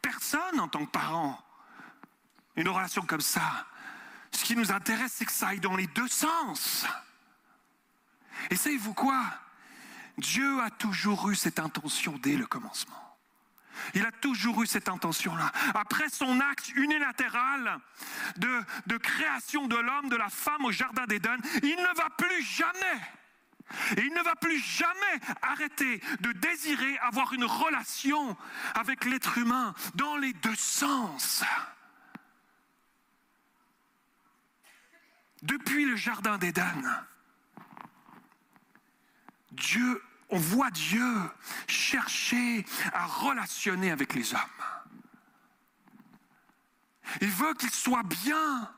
personne en tant que parent. Une relation comme ça. Ce qui nous intéresse, c'est que ça aille dans les deux sens. Et savez-vous quoi? Dieu a toujours eu cette intention dès le commencement. Il a toujours eu cette intention-là. Après son acte unilatéral de, de création de l'homme, de la femme au Jardin d'Éden, il ne va plus jamais, et il ne va plus jamais arrêter de désirer avoir une relation avec l'être humain dans les deux sens. Depuis le Jardin d'Éden, Dieu, on voit Dieu chercher à relationner avec les hommes. Il veut qu'ils soient bien.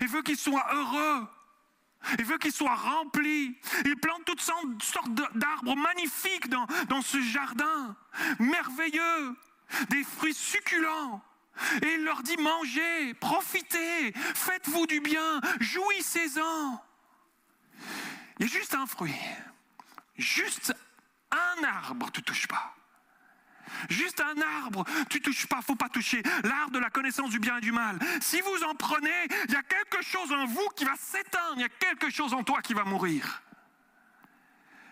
Il veut qu'ils soient heureux. Il veut qu'ils soient remplis. Il plante toutes sortes d'arbres magnifiques dans, dans ce jardin, merveilleux, des fruits succulents. Et il leur dit mangez, profitez, faites-vous du bien, jouissez-en. Il y a juste un fruit. Juste un arbre, tu touches pas. Juste un arbre, tu touches pas, faut pas toucher. L'arbre de la connaissance du bien et du mal. Si vous en prenez, il y a quelque chose en vous qui va s'éteindre, il y a quelque chose en toi qui va mourir.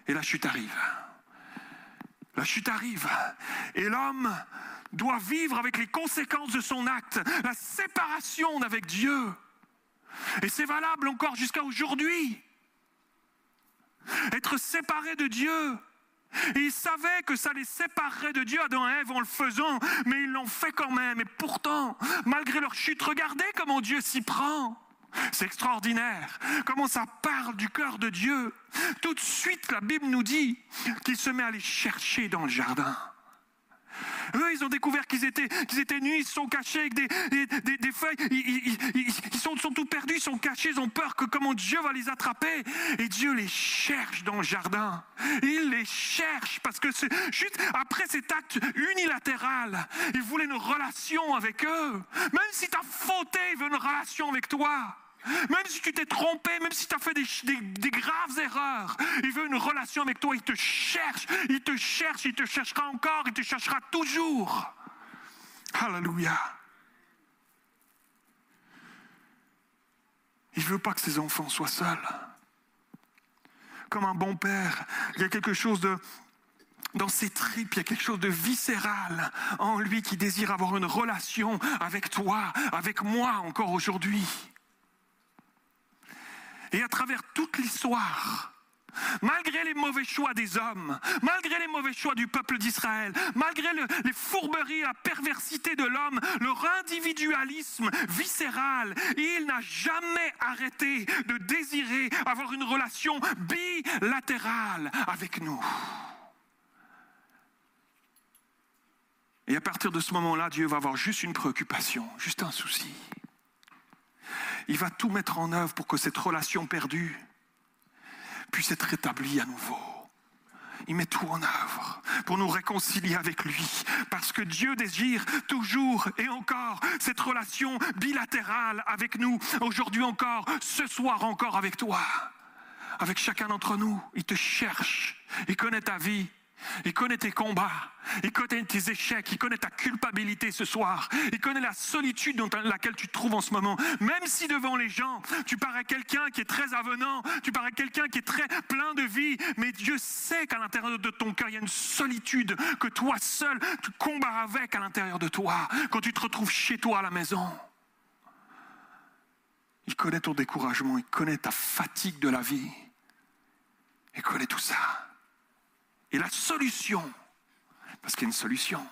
Et la chute arrive. La chute arrive. Et l'homme doit vivre avec les conséquences de son acte, la séparation avec Dieu. Et c'est valable encore jusqu'à aujourd'hui être séparés de Dieu. Ils savaient que ça les séparerait de Dieu, Adam et Ève, en le faisant, mais ils l'ont fait quand même. Et pourtant, malgré leur chute, regardez comment Dieu s'y prend. C'est extraordinaire. Comment ça parle du cœur de Dieu. Tout de suite, la Bible nous dit qu'il se met à les chercher dans le jardin. Eux, ils ont découvert qu'ils étaient, qu'ils nus, ils sont cachés avec des, feuilles, ils, sont, sont tout perdus, ils sont cachés, ils ont peur que comment Dieu va les attraper. Et Dieu les cherche dans le jardin. Il les cherche parce que juste après cet acte unilatéral, il voulait une relation avec eux. Même si tu as fauté, il veut une relation avec toi. Même si tu t'es trompé, même si tu as fait des, graves erreurs, il veut une relation avec toi, il te cherche, il te cherche, il te cherchera encore, il te cherchera toujours. Alléluia. Il ne veut pas que ses enfants soient seuls. Comme un bon père, il y a quelque chose de... Dans ses tripes, il y a quelque chose de viscéral en lui qui désire avoir une relation avec toi, avec moi encore aujourd'hui. Et à travers toute l'histoire, malgré les mauvais choix des hommes, malgré les mauvais choix du peuple d'Israël, malgré le- les fourberies, la perversité de l'homme, leur individualisme viscéral, il n'a jamais arrêté de désirer avoir une relation bilatérale avec nous. Et à partir de ce moment-là, Dieu va avoir juste une préoccupation, juste un souci. Il va tout mettre en œuvre pour que cette relation perdue puisse être rétablie à nouveau. Il met tout en œuvre pour nous réconcilier avec lui. Parce que Dieu désire toujours et encore cette relation bilatérale avec nous. Aujourd'hui encore, ce soir encore avec toi. Avec chacun d'entre nous. Il te cherche. Il connaît ta vie. Il connaît tes combats, il connaît tes échecs, il connaît ta culpabilité ce soir, il connaît la solitude dans laquelle tu te trouves en ce moment. Même si devant les gens, tu parais quelqu'un qui est très avenant, tu parais quelqu'un qui est très plein de vie, mais Dieu sait qu'à l'intérieur de ton cœur, il y a une solitude que toi seul, tu combats avec à l'intérieur de toi, quand tu te retrouves chez toi à la maison. Il connaît ton découragement, il connaît ta fatigue de la vie, il connaît tout ça. Et la solution, parce qu'il y a une solution,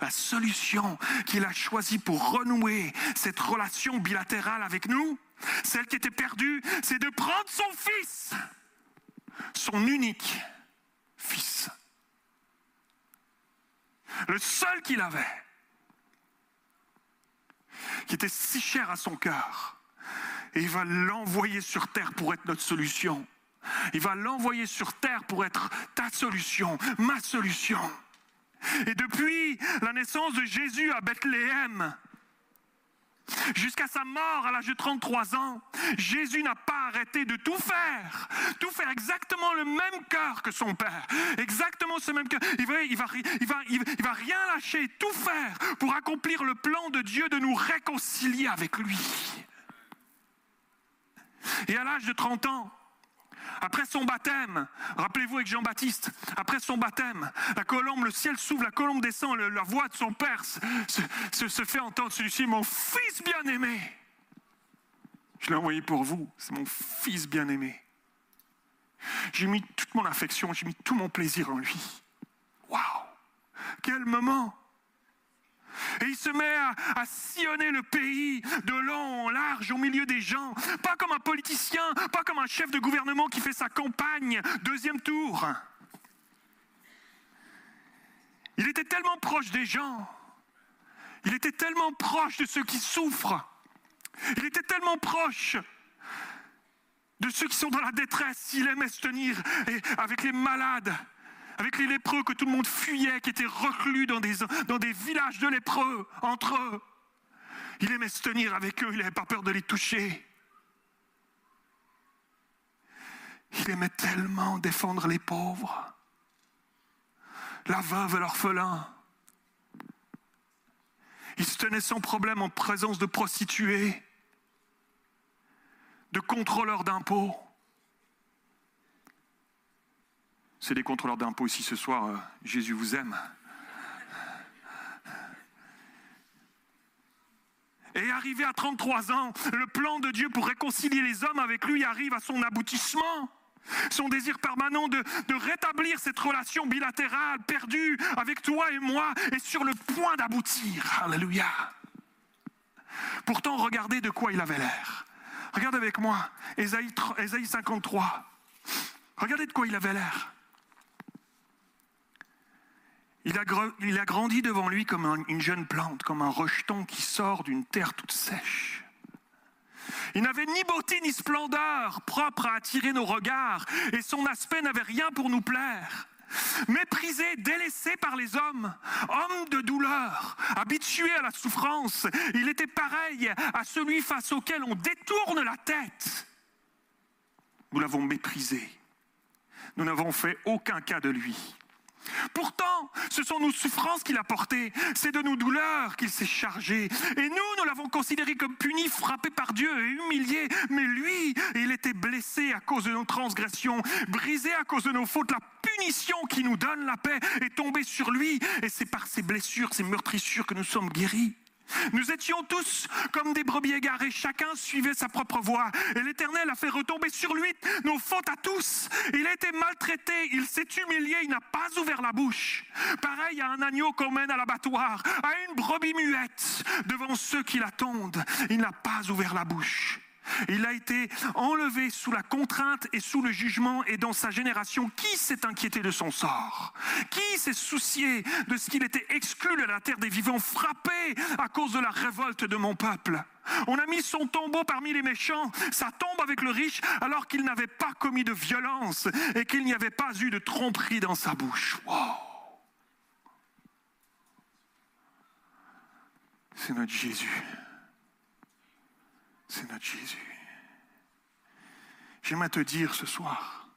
la solution qu'il a choisie pour renouer cette relation bilatérale avec nous, celle qui était perdue, c'est de prendre son fils, son unique fils, le seul qu'il avait, qui était si cher à son cœur, et il va l'envoyer sur terre pour être notre solution. Il va l'envoyer sur terre pour être ta solution, ma solution. Et depuis la naissance de Jésus à Bethléem, Jusqu'à sa mort à l'âge de 33 ans, Jésus n'a pas arrêté de tout faire. Tout faire exactement le même cœur que son Père. Exactement ce même cœur. Il va, il, va, il, va, il va rien lâcher, tout faire pour accomplir le plan de Dieu de nous réconcilier avec lui. Et à l'âge de 30 ans, après son baptême, rappelez-vous avec Jean-Baptiste, après son baptême, la colombe, le ciel s'ouvre, la colombe descend, la voix de son père se, se- se fait entendre. Celui-ci, mon fils bien-aimé. Je l'ai envoyé pour vous, c'est mon fils bien-aimé. J'ai mis toute mon affection, j'ai mis tout mon plaisir en lui. Waouh! Quel moment! Et il se met à, sillonner le pays de long en large au milieu des gens. Pas comme un politicien, pas comme un chef de gouvernement qui fait sa campagne. Deuxième tour. Il était tellement proche des gens. Il était tellement proche de ceux qui souffrent. Il était tellement proche de ceux qui sont dans la détresse. Il aimait se tenir avec les malades, avec les lépreux que tout le monde fuyait, qui étaient reclus dans des, villages de lépreux entre eux. Il aimait se tenir avec eux, il n'avait pas peur de les toucher. Il aimait tellement défendre les pauvres, la veuve et l'orphelin. Il se tenait sans problème en présence de prostituées, de contrôleurs d'impôts. C'est des contrôleurs d'impôts ici ce soir. euh, Jésus vous aime. Et arrivé à 33 ans, le plan de Dieu pour réconcilier les hommes avec lui arrive à son aboutissement. Son désir permanent de, rétablir cette relation bilatérale perdue avec toi et moi est sur le point d'aboutir. Alléluia. Pourtant, regardez de quoi il avait l'air. Regardez avec moi, Ésaïe 53. Regardez de quoi il avait l'air. Il a, grandi devant lui comme un- une jeune plante, comme un rejeton qui sort d'une terre toute sèche. Il n'avait ni beauté ni splendeur propre à attirer nos regards, et son aspect n'avait rien pour nous plaire. Méprisé, délaissé par les hommes, homme de douleur, habitué à la souffrance, il était pareil à celui face auquel on détourne la tête. Nous l'avons méprisé. Nous n'avons fait aucun cas de lui. Pourtant, ce sont nos souffrances qu'il a portées, c'est de nos douleurs qu'il s'est chargé. Et nous, nous l'avons considéré comme puni, frappé par Dieu et humilié. Mais lui, il était blessé à cause de nos transgressions, brisé à cause de nos fautes. La punition qui nous donne la paix est tombée sur lui. Et c'est par ses blessures, ses meurtrissures que nous sommes guéris. Nous étions tous comme des brebis égarées, chacun suivait sa propre voie. Et l'Éternel a fait retomber sur lui nos fautes à tous. Il a été maltraité, il s'est humilié, il n'a pas ouvert la bouche. Pareil à un agneau qu'on mène à l'abattoir, à une brebis muette devant ceux qui l'attendent. Il n'a pas ouvert la bouche. Il a été enlevé sous la contrainte et sous le jugement et dans sa génération, qui s'est inquiété de son sort? Qui s'est soucié de ce qu'il était exclu de la terre des vivants, frappé à cause de la révolte de mon peuple? On a mis son tombeau parmi les méchants, sa tombe avec le riche, alors qu'il n'avait pas commis de violence et qu'il n'y avait pas eu de tromperie dans sa bouche. C'est notre Jésus. C'est notre Jésus. J'aimerais te dire ce soir,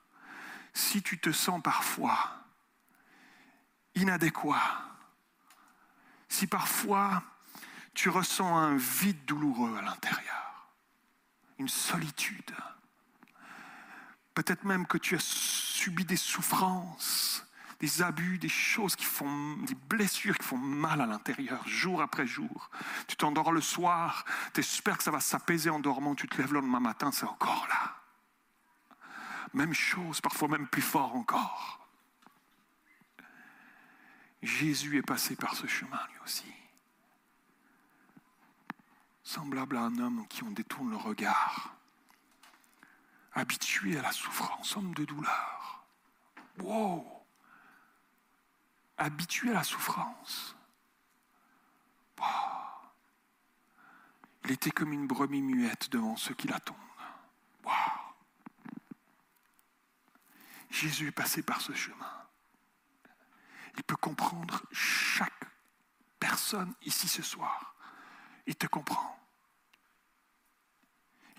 si tu te sens parfois inadéquat, si parfois tu ressens un vide douloureux à l'intérieur, une solitude, peut-être même que tu as subi des souffrances, des abus, des choses qui font, des blessures qui font mal à l'intérieur, jour après jour. Tu t'endors le soir, tu espères que ça va s'apaiser en dormant, tu te lèves le lendemain matin, c'est encore là. Même chose, parfois même plus fort encore. Jésus est passé par ce chemin lui aussi. Semblable à un homme qui on détourne le regard. Habitué à la souffrance, homme de douleur. Wow! Habitué à la souffrance. Il était comme une brebis muette devant ceux qui l'attendent. Wow. Jésus est passé par ce chemin. Il peut comprendre chaque personne ici ce soir. Il te comprend.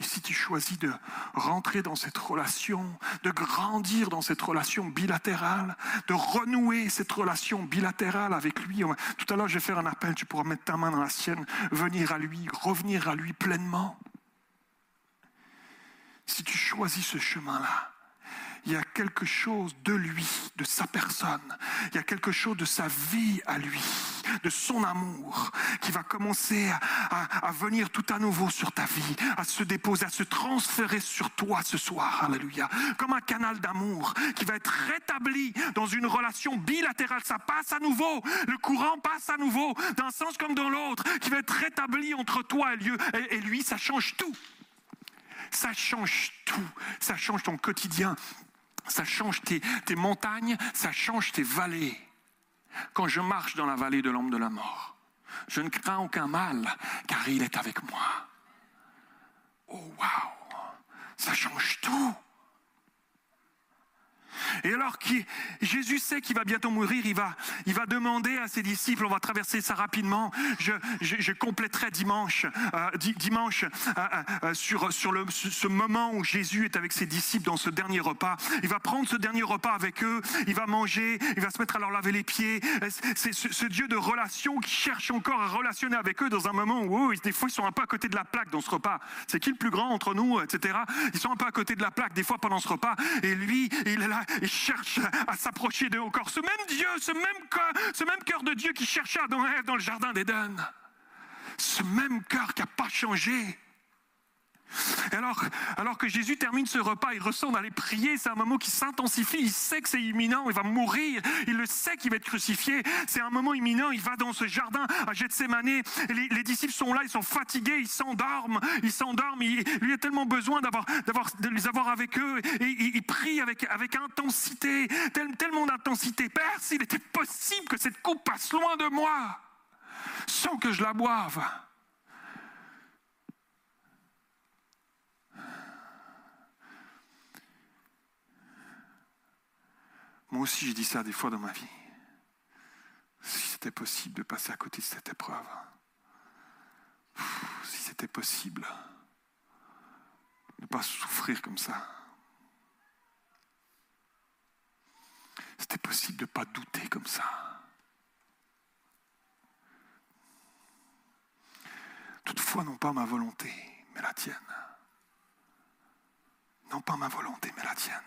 Et si tu choisis de rentrer dans cette relation, de grandir dans cette relation bilatérale, de renouer cette relation bilatérale avec lui, tout à l'heure je vais faire un appel, tu pourras mettre ta main dans la sienne, venir à lui, revenir à lui pleinement. Si tu choisis ce chemin-là, il y a quelque chose de lui, de sa personne, il y a quelque chose de sa vie à lui, de son amour, qui va commencer à, venir tout à nouveau sur ta vie, à se déposer, à se transférer sur toi ce soir. Alléluia. Comme un canal d'amour qui va être rétabli dans une relation bilatérale. Ça passe à nouveau. Le courant passe à nouveau, d'un sens comme dans l'autre, qui va être rétabli entre toi et lui. Ça change tout. Ça change tout. Ça change ton quotidien. Ça change tes, montagnes, ça change tes vallées. Quand je marche dans la vallée de l'ombre de la mort, je ne crains aucun mal, car il est avec moi. Oh waouh, ça change tout. Et alors Jésus sait qu'il va bientôt mourir, il va, il va demander à ses disciples, on va traverser ça rapidement, je, compléterai dimanche, euh, dimanche euh, euh, sur, sur ce moment où Jésus est avec ses disciples dans ce dernier repas. Il va prendre ce dernier repas avec eux, il va manger, il va se mettre à leur laver les pieds. C'est ce, Dieu de relation qui cherche encore à relationner avec eux dans un moment où des fois ils sont un peu à côté de la plaque dans ce repas. C'est qui le plus grand entre nous, etc. Ils sont un peu à côté de la plaque des fois pendant ce repas. Et lui, il est là, il cherche à s'approcher d'eux encore. Ce même Dieu, ce même cœur, ce même cœur de Dieu qui cherchait à dans, dans le jardin d'Éden. Ce même cœur qui n'a pas changé. Et alors, alors que Jésus termine ce repas, il ressent d'aller prier, c'est un moment qui s'intensifie, il sait que c'est imminent, il va mourir, il le sait qu'il va être crucifié, c'est un moment imminent, il va dans ce jardin à Gethsemane, et les, les disciples sont là, ils sont fatigués, ils s'endorment, ils s'endorment, il, lui a tellement besoin d'avoir, d'avoir, de les avoir avec eux, et il, prie avec, avec intensité, tellement d'intensité. Père, s'il était possible que cette coupe passe loin de moi, sans que je la boive. Moi aussi, j'ai dit ça des fois dans ma vie. Si c'était possible de passer à côté de cette épreuve. Si c'était possible de ne pas souffrir comme ça. C'était possible de ne pas douter comme ça. Toutefois, non pas ma volonté, mais la tienne. Non pas ma volonté, mais la tienne.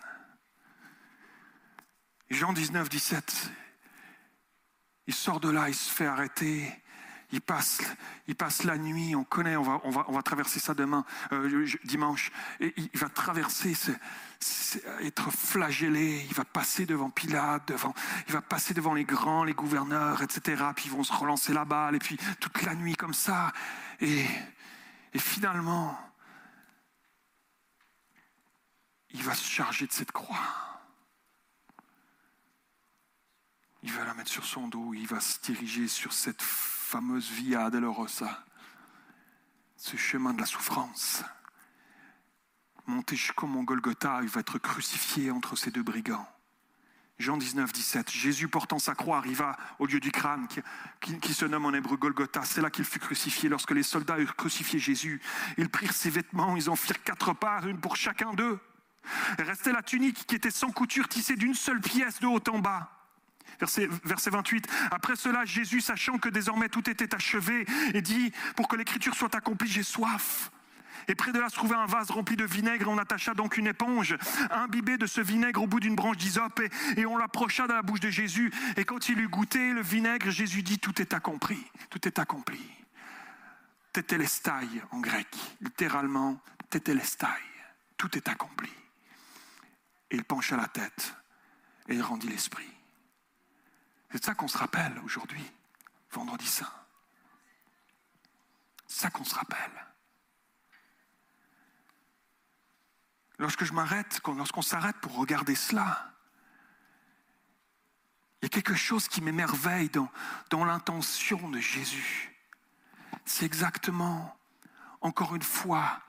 Jean 19, 17, il sort de là, il se fait arrêter, il passe, il passe la nuit, on connaît, on va, on va, on va traverser ça demain, euh, dimanche, et il va traverser, être flagellé, il va passer devant Pilate, devant, il va passer devant les grands, les gouverneurs, etc. Puis ils vont se relancer la balle, et puis toute la nuit comme ça, et, et finalement, il va se charger de cette croix. Il va la mettre sur son dos, il va se diriger sur cette fameuse Via Dolorosa, ce chemin de la souffrance. Monter jusqu'au mont Golgotha, il va être crucifié entre ces deux brigands. Jean 19, 17. Jésus portant sa croix arriva au lieu du crâne qui, qui se nomme en hébreu Golgotha. C'est là qu'il fut crucifié. Lorsque les soldats eurent crucifié Jésus, ils prirent ses vêtements, ils en firent quatre parts, une pour chacun d'eux. Restait la tunique qui était sans couture, tissée d'une seule pièce de haut en bas. Verset, 28. Après cela, Jésus, sachant que désormais tout était achevé, et dit, pour que l'écriture soit accomplie, j'ai soif. Et près de là se trouvait un vase rempli de vinaigre. On attacha donc une éponge imbibée de ce vinaigre au bout d'une branche d'hysope et, on l'approcha dans la bouche de Jésus. Et quand il eut goûté le vinaigre, Jésus dit Tout est accompli. Tout est accompli. Tétélestai en grec. Littéralement, tétélestai. Tout est accompli. Et il pencha la tête et il rendit l'esprit. C'est ça qu'on se rappelle aujourd'hui, vendredi saint. C'est ça qu'on se rappelle. Lorsque je m'arrête, lorsqu'on s'arrête pour regarder cela, il y a quelque chose qui m'émerveille dans, dans l'intention de Jésus. C'est exactement, encore une fois,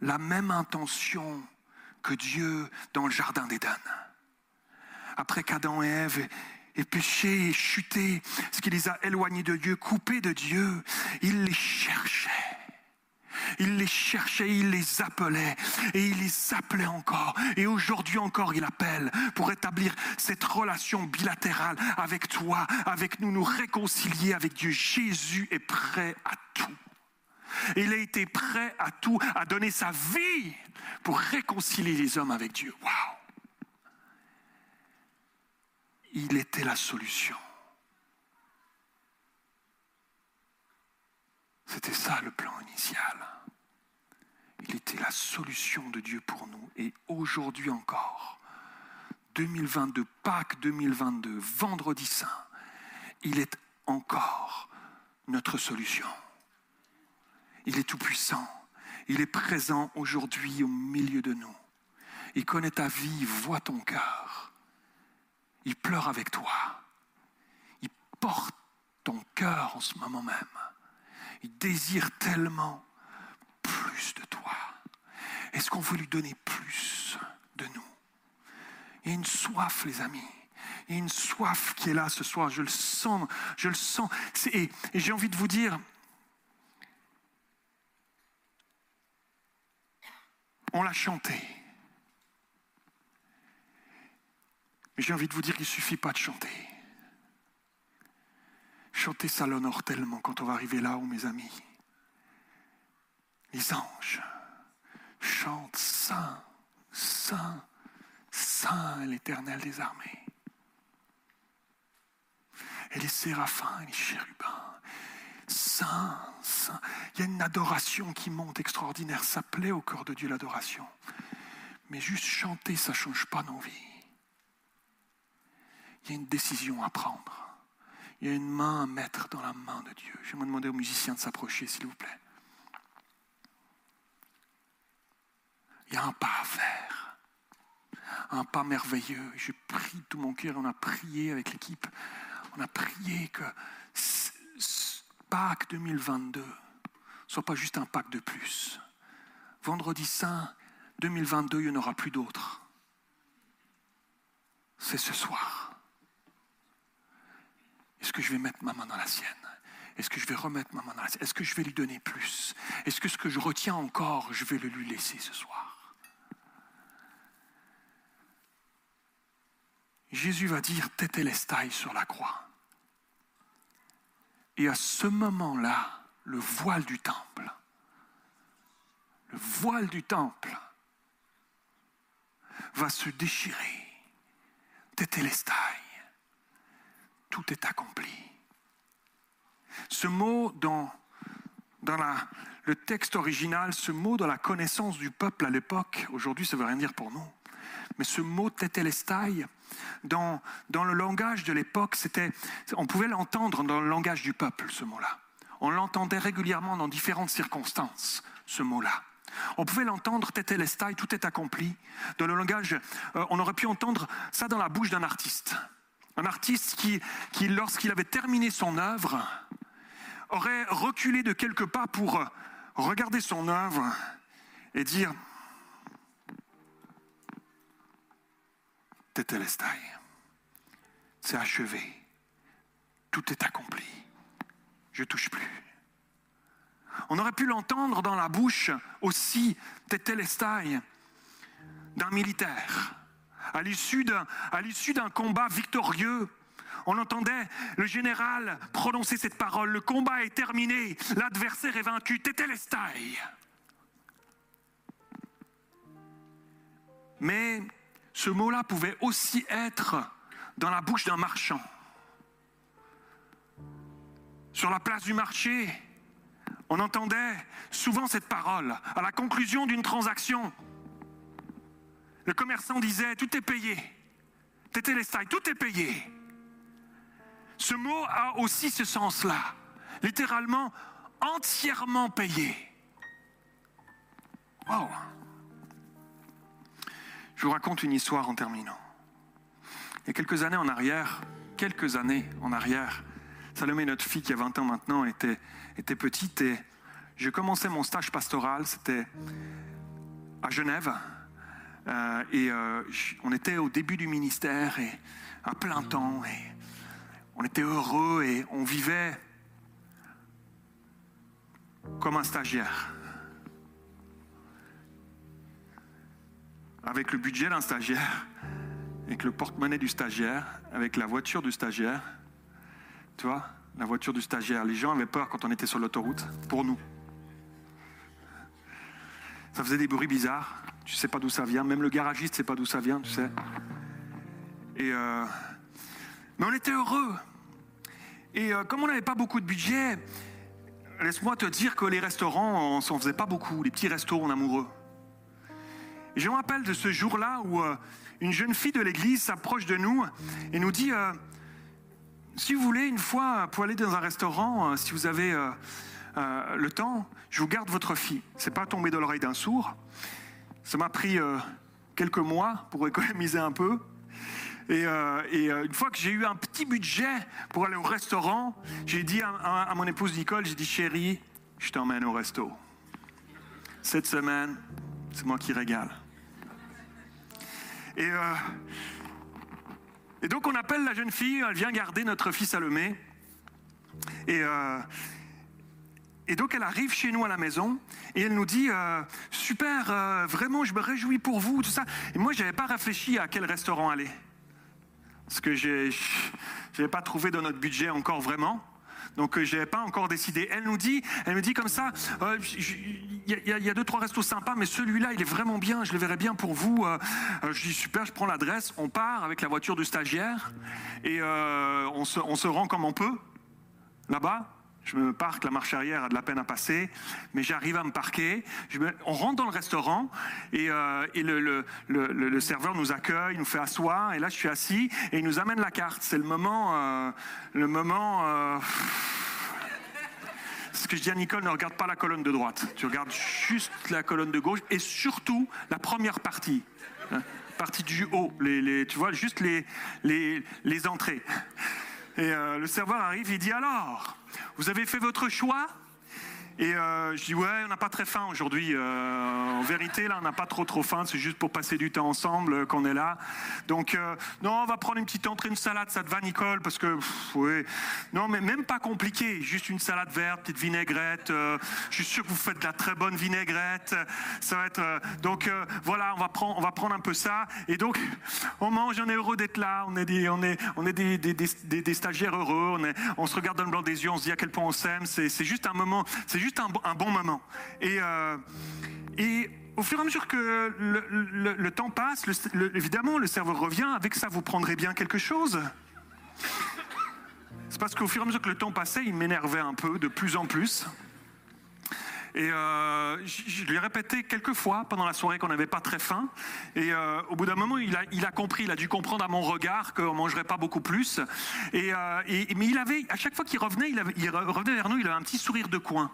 la même intention que Dieu dans le Jardin d'Éden. Après qu'Adam et Ève et péché et chuté, ce qui les a éloignés de Dieu, coupés de Dieu, il les cherchait. Il les cherchait, il les appelait et il les appelait encore. Et aujourd'hui encore, il appelle pour établir cette relation bilatérale avec toi, avec nous, nous réconcilier avec Dieu. Jésus est prêt à tout. Il a été prêt à tout, à donner sa vie pour réconcilier les hommes avec Dieu. Waouh! Il était la solution. C'était ça le plan initial. Il était la solution de Dieu pour nous. Et aujourd'hui encore, 2022, Pâques 2022, vendredi saint, il est encore notre solution. Il est tout puissant. Il est présent aujourd'hui au milieu de nous. Il connaît ta vie, voit ton cœur. Il pleure avec toi. Il porte ton cœur en ce moment même. Il désire tellement plus de toi. Est-ce qu'on veut lui donner plus de nous? Il y a une soif, les amis. Il y a une soif qui est là ce soir. Je le sens. Je le sens. Et, et j'ai envie de vous dire, on l'a chanté. Mais j'ai envie de vous dire qu'il ne suffit pas de chanter. Chanter, ça l'honore tellement quand on va arriver là, où mes amis, les anges chantent Saint, Saint, Saint l'Éternel des armées. Et les séraphins les chérubins, Saint, Saint. Il y a une adoration qui monte extraordinaire. Ça plaît au cœur de Dieu, l'adoration. Mais juste chanter, ça ne change pas nos vies. Il y a une décision à prendre. Il y a une main à mettre dans la main de Dieu. Je vais demander aux musiciens de s'approcher, s'il vous plaît. Il y a un pas à faire. Un pas merveilleux. Je prie de tout mon cœur. On a prié avec l'équipe. On a prié que ce Pâques 2022 soit pas juste un Pâques de plus. Vendredi Saint 2022, il n'y en aura plus d'autres. C'est ce soir. Est-ce que je vais mettre ma main dans la sienne? Est-ce que je vais remettre ma main dans la sienne? Est-ce que je vais lui donner plus? Est-ce que ce que je retiens encore, je vais le lui laisser ce soir? Jésus va dire Tétélestai sur la croix. Et à ce moment-là, le voile du temple, le voile du temple va se déchirer. Tétélestai tout est accompli. Ce mot dans, le texte original, ce mot dans la connaissance du peuple à l'époque, aujourd'hui ça ne veut rien dire pour nous, mais ce mot tétélestai, dans, dans le langage de l'époque, c'était, on pouvait l'entendre dans le langage du peuple, ce mot-là. On l'entendait régulièrement dans différentes circonstances, ce mot-là. On pouvait l'entendre, tétélestai, tout est accompli. Dans le langage, euh, on aurait pu entendre ça dans la bouche d'un artiste. Un artiste qui, qui lorsqu'il avait terminé son œuvre, aurait reculé de quelques pas pour regarder son œuvre et dire Tétélestai, c'est achevé, tout est accompli, je touche plus. On aurait pu l'entendre dans la bouche aussi, Tétélestai, d'un militaire. À l'issue d'un, combat victorieux, on entendait le général prononcer cette parole. Le combat est terminé, l'adversaire est vaincu. Tétélestai. Mais ce mot-là pouvait aussi être dans la bouche d'un marchand. Sur la place du marché, on entendait souvent cette parole à la conclusion d'une transaction. Le commerçant disait Tout est payé. Tétélestai, tout est payé. Ce mot a aussi ce sens-là. Littéralement, entièrement payé. Wow. Je vous raconte une histoire en terminant. Il y a quelques années en arrière, quelques années en arrière, Salomé, notre fille qui a 20 ans maintenant, était, était petite et je commençais mon stage pastoral, c'était à Genève. Euh, et euh, on était au début du ministère et à plein mm. temps. Et on était heureux et on vivait comme un stagiaire. Avec le budget d'un stagiaire, avec le porte-monnaie du stagiaire, avec la voiture du stagiaire. Tu vois, la voiture du stagiaire. Les gens avaient peur quand on était sur l'autoroute, pour nous. Ça faisait des bruits bizarres. Tu sais pas d'où ça vient. Même le garagiste sait pas d'où ça vient, tu sais. Euh, mais on était heureux. Et euh, comme on n'avait pas beaucoup de budget, laisse-moi te dire que les restaurants, on s'en faisait pas beaucoup, les petits restos en amoureux. Je me rappelle de ce jour-là où euh, une jeune fille de l'église s'approche de nous et nous dit Si vous voulez, une fois, pour aller dans un restaurant, si vous avez le temps, je vous garde votre fille. C'est pas tombé dans l'oreille d'un sourd. Ça m'a pris euh, quelques mois pour économiser un peu. Et, euh, euh, une fois que j'ai eu un petit budget pour aller au restaurant, j'ai dit à, mon épouse Nicole, j'ai dit chérie, je t'emmène au resto. Cette semaine, c'est moi qui régale. Et, donc on appelle la jeune fille, elle vient garder notre fils Salomé. Et, et donc elle arrive chez nous à la maison et elle nous dit euh, super, euh, vraiment je me réjouis pour vous, tout ça. Et moi je n'avais pas réfléchi à quel restaurant aller. Parce que je n'avais pas trouvé dans notre budget encore vraiment. Donc je n'avais pas encore décidé. Elle nous dit, elle me dit comme ça, euh, il y, a- deux trois restos sympas, mais celui-là il est vraiment bien. Je le verrai bien pour vous. Euh, euh, je dis super, je prends l'adresse. On part avec la voiture du stagiaire et euh, on, se, on se rend comme on peut là-bas. Je me parque, la marche arrière a de la peine à passer, mais j'arrive à me parquer. On rentre dans le restaurant et, euh, le, serveur nous accueille, nous fait asseoir. Et là, je suis assis et il nous amène la carte. C'est le moment, euh, le moment. euh, ce que je dis à Nicole, ne regarde pas la colonne de droite. Tu regardes juste la colonne de gauche et surtout la première partie. hein, partie du haut. Les- tu vois, juste les, les, les entrées. Et euh, le serveur arrive, il dit alors, vous avez fait votre choix? Et euh, je dis ouais, on n'a pas très faim aujourd'hui. Euh, en vérité, là, on n'a pas trop trop faim. C'est juste pour passer du temps ensemble euh, qu'on est là. Donc non, on va prendre une petite entrée, une salade. Ça te va, Nicole Parce que pff, non, mais même pas compliqué. Juste une salade verte, petite vinaigrette. je suis sûr que vous faites de la très bonne vinaigrette. Ça va être donc voilà, on va prendre on va prendre un peu ça. Et donc on mange, on est heureux d'être là. On est des on est on est des, des, des- stagiaires heureux. On se regarde dans le blanc des yeux. On se dit à quel point on s'aime. C'est juste un moment. Juste un, bon- moment. Et euh, et au fur et à mesure que le, temps passe, évidemment, le serveur revient. Avec ça, vous prendrez bien quelque chose. C'est parce qu'au fur et à mesure que le temps passait, il m'énervait un peu, de plus en plus. Et euh, je, lui ai répété quelques fois pendant la soirée qu'on n'avait pas très faim. Et euh, au bout d'un moment, il a, compris, il a dû comprendre à mon regard qu'on mangerait pas beaucoup plus. Mais il avait, à chaque fois qu'il revenait, il revenait vers nous, il avait un petit sourire de coin.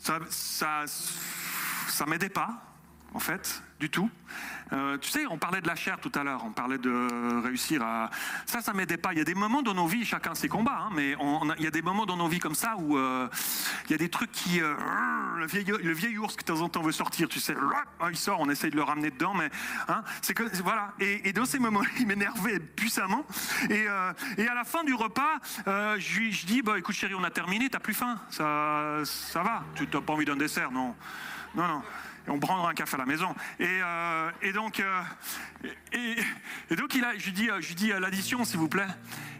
Ça, ça, ça m'aidait pas, en fait, du tout. Euh, tu sais, on parlait de la chair tout à l'heure, on parlait de réussir à... Ça, ça m'aidait pas. Il y a des moments dans nos vies, chacun ses combats, hein, mais on, a- il y a des moments dans nos vies comme ça où euh, il y a des trucs qui... euh, le, vieil, le vieil ours qui de temps en temps veut sortir, tu sais, ah, il sort, on essaye de le ramener dedans, mais hein, c'est que... Voilà. Et, et dans ces moments il m'énervait puissamment. Et, euh, et à la fin du repas, euh, je lui dis, bah, écoute chérie, on a terminé, t'as plus faim, ça, ça va, tu n'as pas envie d'un dessert, non Non, non. On prendra un café à la maison. Et, euh, donc, euh, et, donc il a, je lui dis, je lui dis euh, l'addition, s'il vous plaît.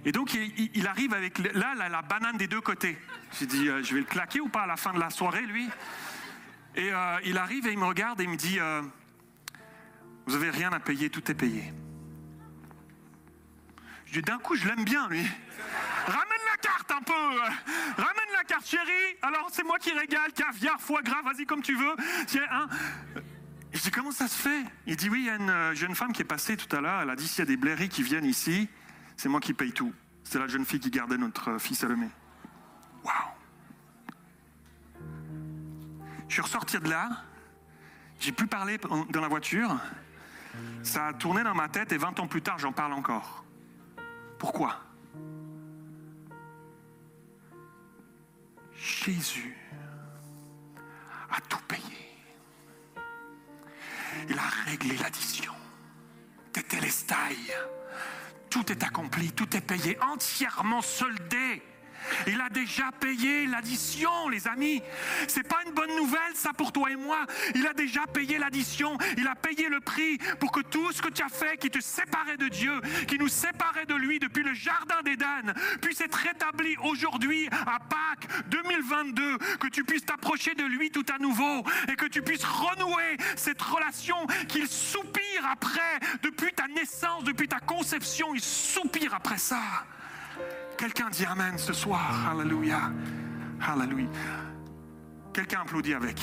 Et donc il, arrive avec là la, banane des deux côtés. J'ai dit, euh, je vais le claquer ou pas à la fin de la soirée, lui? Et il arrive et il me regarde et il me dit, vous avez rien à payer, tout est payé. Je dis, d'un coup, je l'aime bien, lui. Ramène la carte un peu. Ramène Alors, c'est moi qui régale. Caviar, foie gras, vas-y comme tu veux. Tiens, hein. Je dis, comment ça se fait? Il dit, oui, il y a une euh, jeune femme qui est passée tout à l'heure. Elle a dit, s'il y a des blairies qui viennent ici, c'est moi qui paye tout. C'est la jeune fille qui gardait notre euh, fille Salomé. Waouh Je suis ressorti de là. J'ai plus parlé dans la voiture. Ça a tourné dans ma tête et 20 ans plus tard, j'en parle encore. Pourquoi? Jésus a tout payé. Il a réglé l'addition. Tétélestai. Tout est accompli, tout est payé, entièrement soldé. Il a déjà payé l'addition, les amis. C'est pas une bonne nouvelle, ça, pour toi et moi. Il a déjà payé l'addition. Il a payé le prix pour que tout ce que tu as fait, qui te séparait de Dieu, qui nous séparait de lui depuis le jardin d'Éden, puisse être rétabli aujourd'hui à Pâques 2022. Que tu puisses t'approcher de lui tout à nouveau et que tu puisses renouer cette relation qu'il soupire après depuis ta naissance, depuis ta conception. Il soupire après ça. Quelqu'un dit Amen ce soir. Alléluia. Alléluia. Quelqu'un applaudit avec.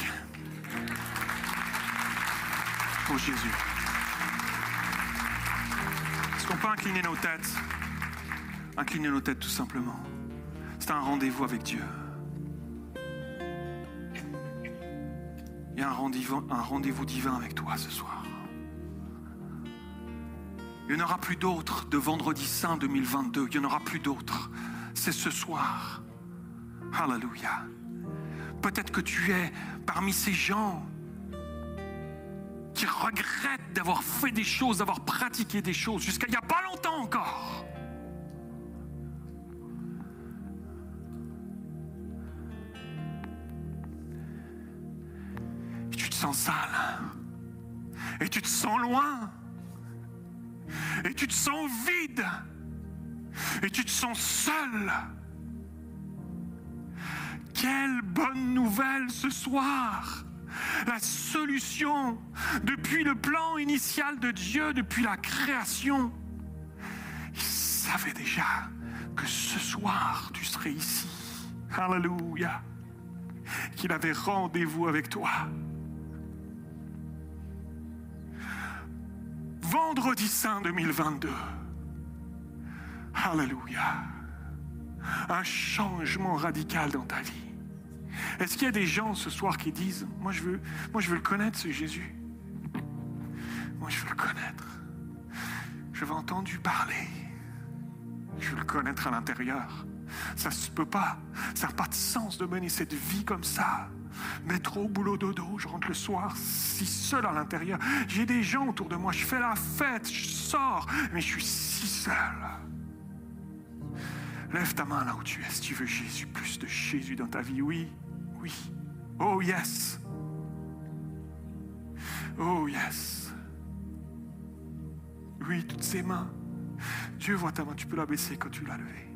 Oh Jésus. Est-ce qu'on peut incliner nos têtes? Incliner nos têtes tout simplement. C'est un rendez-vous avec Dieu. Il y a un rendez-vous, un rendez-vous divin avec toi ce soir. Il n'y en aura plus d'autres de Vendredi Saint 2022. Il n'y en aura plus d'autres. C'est ce soir. Alléluia. Peut-être que tu es parmi ces gens qui regrettent d'avoir fait des choses, d'avoir pratiqué des choses jusqu'à il n'y a pas longtemps encore. Et tu te sens sale. Et tu te sens loin. Et tu te sens vide. Et tu te sens seul. Quelle bonne nouvelle ce soir. La solution depuis le plan initial de Dieu, depuis la création. Il savait déjà que ce soir tu serais ici. Alléluia. Qu'il avait rendez-vous avec toi. Vendredi Saint 2022. Alléluia. Un changement radical dans ta vie. Est-ce qu'il y a des gens ce soir qui disent, moi je veux, moi je veux le connaître ce Jésus? Moi je veux le connaître. Je veux entendu parler. Je veux le connaître à l'intérieur. Ça se peut pas. Ça n'a pas de sens de mener cette vie comme ça. Métro, boulot, dodo, je rentre le soir, si seul à l'intérieur. J'ai des gens autour de moi, je fais la fête, je sors, mais je suis si seul. Lève ta main là où tu es, si tu veux Jésus, plus de Jésus dans ta vie. Oui, oui. Oh yes. Oh yes. Oui, toutes ces mains. Dieu voit ta main, tu peux la baisser quand tu l'as levée.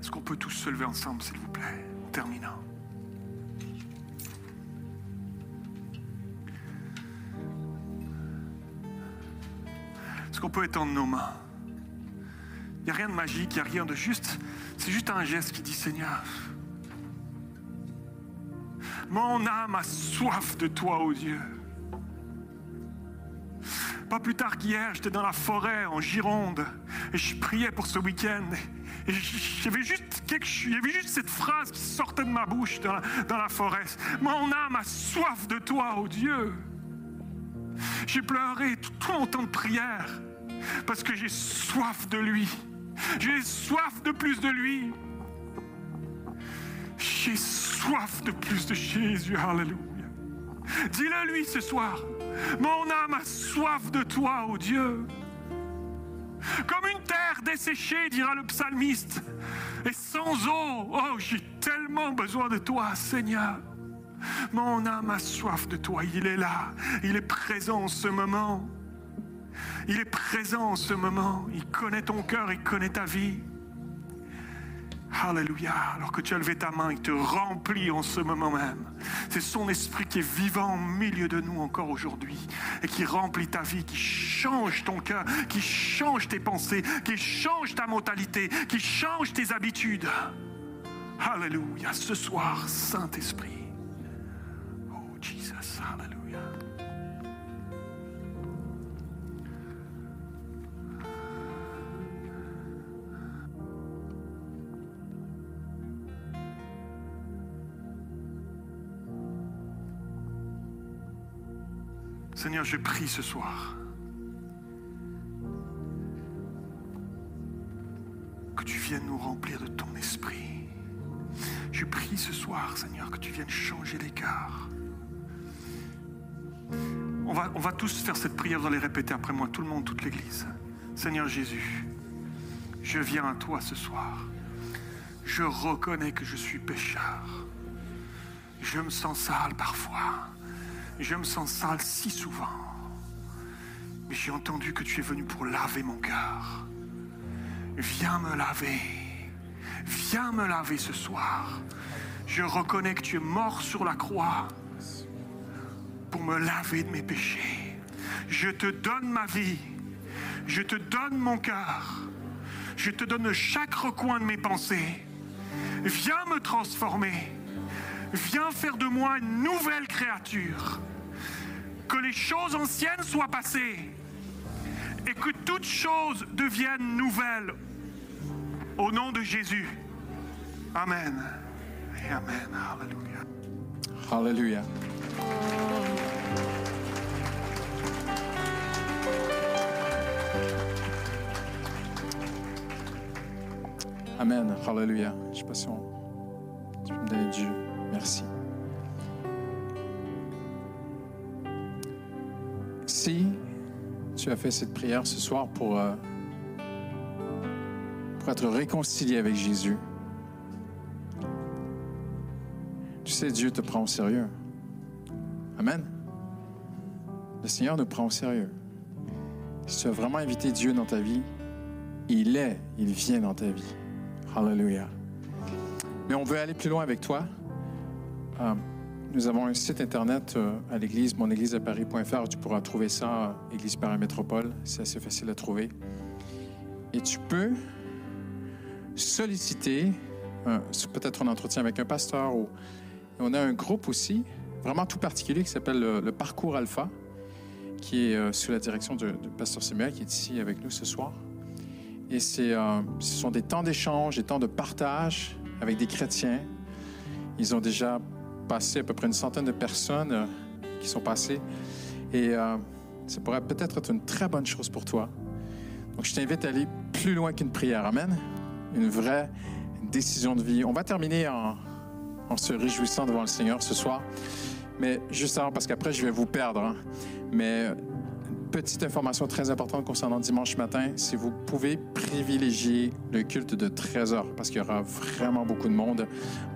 Est-ce qu'on peut tous se lever ensemble, s'il vous plaît, en terminant Est-ce qu'on peut étendre nos mains? Il n'y a rien de magique, il n'y a rien de juste. C'est juste un geste qui dit Seigneur, mon âme a soif de toi, ô Dieu. Pas plus tard qu'hier, j'étais dans la forêt en Gironde et je priais pour ce week-end. J'avais juste, il y avait juste cette phrase qui sortait de ma bouche dans la, forêt. Mon âme a soif de toi, ô Dieu. J'ai pleuré tout, tout mon temps de prière parce que j'ai soif de lui. J'ai soif de plus de lui. J'ai soif de plus de Jésus. Alléluia. Dis-le lui ce soir. Mon âme a soif de toi, ô Dieu. Comme une terre desséchée, dira le psalmiste, et sans eau. Oh, j'ai tellement besoin de toi, Seigneur. Mon âme a soif de toi. Il est là. Il est présent en ce moment. Il est présent en ce moment. Il connaît ton cœur, il connaît ta vie. Alléluia. Alors que tu as levé ta main, il te remplit en ce moment même. C'est son esprit qui est vivant au milieu de nous encore aujourd'hui et qui remplit ta vie, qui change ton cœur, qui change tes pensées, qui change ta mentalité, qui change tes habitudes. Alléluia. Ce soir, Saint-Esprit. Seigneur, je prie ce soir que tu viennes nous remplir de ton esprit. Je prie ce soir, Seigneur, que tu viennes changer les cœurs. On va, on va tous faire cette prière, vous allez répéter après moi, tout le monde, toute l'Église. Seigneur Jésus, je viens à toi ce soir. Je reconnais que je suis pécheur. Je me sens sale parfois. Je me sens sale si souvent. Mais j'ai entendu que tu es venu pour laver mon cœur. Viens me laver. Viens me laver ce soir. Je reconnais que tu es mort sur la croix pour me laver de mes péchés. Je te donne ma vie. Je te donne mon cœur. Je te donne chaque recoin de mes pensées. Viens me transformer. Viens faire de moi une nouvelle créature. Que les choses anciennes soient passées et que toutes choses deviennent nouvelles. Au nom de Jésus. Amen. Et Amen. Alléluia. Alléluia. Amen. Alléluia. Je sais me donner Dieu. Merci. Si tu as fait cette prière ce soir pour, euh, pour être réconcilié avec Jésus, tu sais, Dieu te prend au sérieux. Amen. Le Seigneur nous prend au sérieux. Si tu as vraiment invité Dieu dans ta vie, il est, il vient dans ta vie. Alléluia. Mais on veut aller plus loin avec toi. Euh, nous avons un site internet euh, à l'église, monégliseparis.fr. Tu pourras trouver ça, euh, Église Paris Métropole. C'est assez facile à trouver. Et tu peux solliciter peut-être un entretien avec un pasteur. Ou, on a un groupe aussi, vraiment tout particulier, qui s'appelle le, Parcours Alpha, qui est sous la direction de, pasteur Samuel, qui est ici avec nous ce soir. Et ce sont des temps d'échange, des temps de partage avec des chrétiens. Ils ont déjà passé à peu près une centaine de personnes euh, qui sont passées. Et euh, ça pourrait peut-être être une très bonne chose pour toi. Donc, je t'invite à aller plus loin qu'une prière. Amen. Une vraie décision de vie. On va terminer en, en se réjouissant devant le Seigneur ce soir. Mais juste avant, parce qu'après, je vais vous perdre. hein. Mais petite information très importante concernant dimanche matin, si vous pouvez privilégier le culte de 13 heures, parce qu'il y aura vraiment beaucoup de monde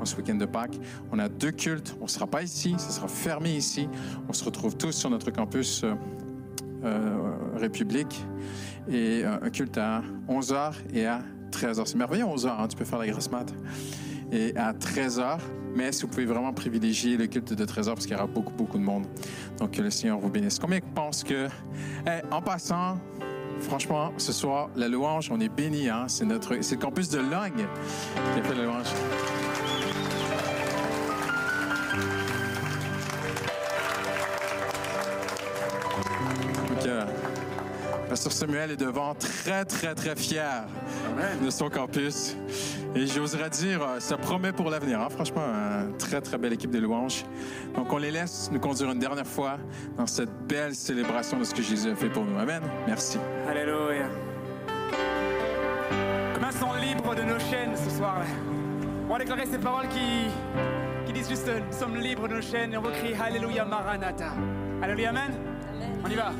en ce week-end de Pâques. On a deux cultes, on ne sera pas ici, ça sera fermé ici. On se retrouve tous sur notre campus euh, euh, République et euh, un culte à 11 heures et à 13 heures. C'est merveilleux, 11 heures, hein, tu peux faire la grasse mat. Et à 13 heures, mais si vous pouvez vraiment privilégier le culte de 13 heures, parce qu'il y aura beaucoup, beaucoup de monde. Donc, que le Seigneur vous bénisse. Combien pensent que, en passant, franchement, ce soir, la louange, on est bénis. Hein? C'est notre, c'est le campus de Logne qui a fait la louange. Euh, Pasteur Samuel est devant, très, très, très fier de son campus. Et j'oserais dire, euh, ça promet pour l'avenir. hein. Franchement, une très, très belle équipe de louanges. Donc, on les laisse nous conduire une dernière fois dans cette belle célébration de ce que Jésus a fait pour nous. Amen. Merci. Alléluia. Combien sont libres de nos chaînes ce soir On va déclarer ces paroles qui, qui disent juste nous sommes libres de nos chaînes et on va crier Alléluia Maranatha. Alléluia Amen. On y va.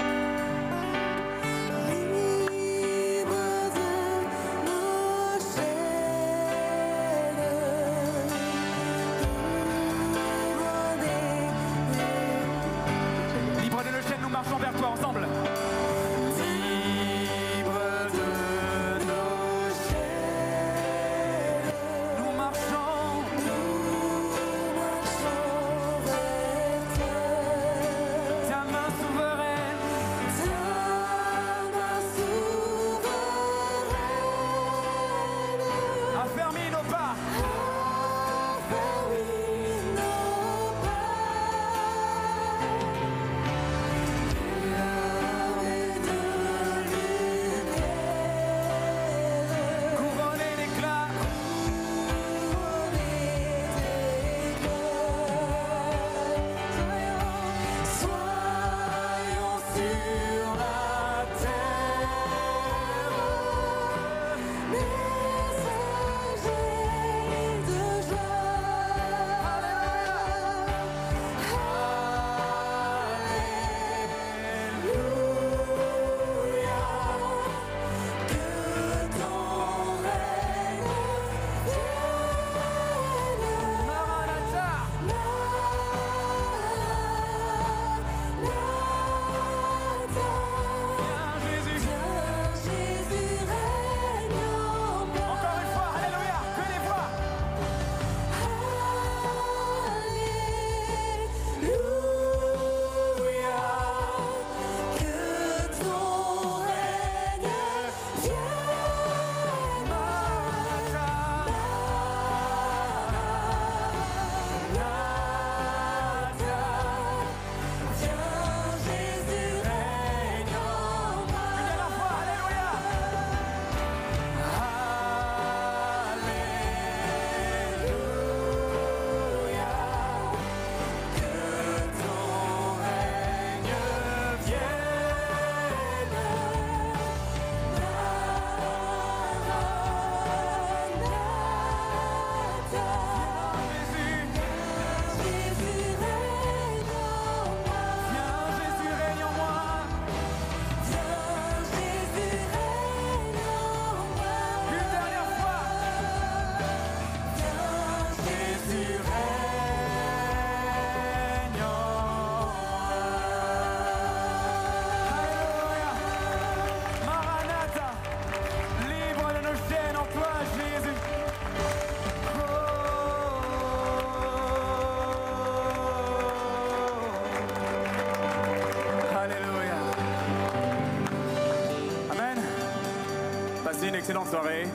Excellente soirée.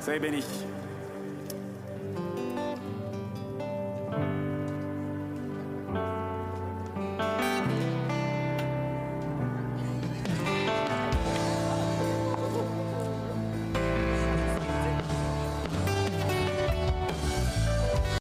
Soyez bénis.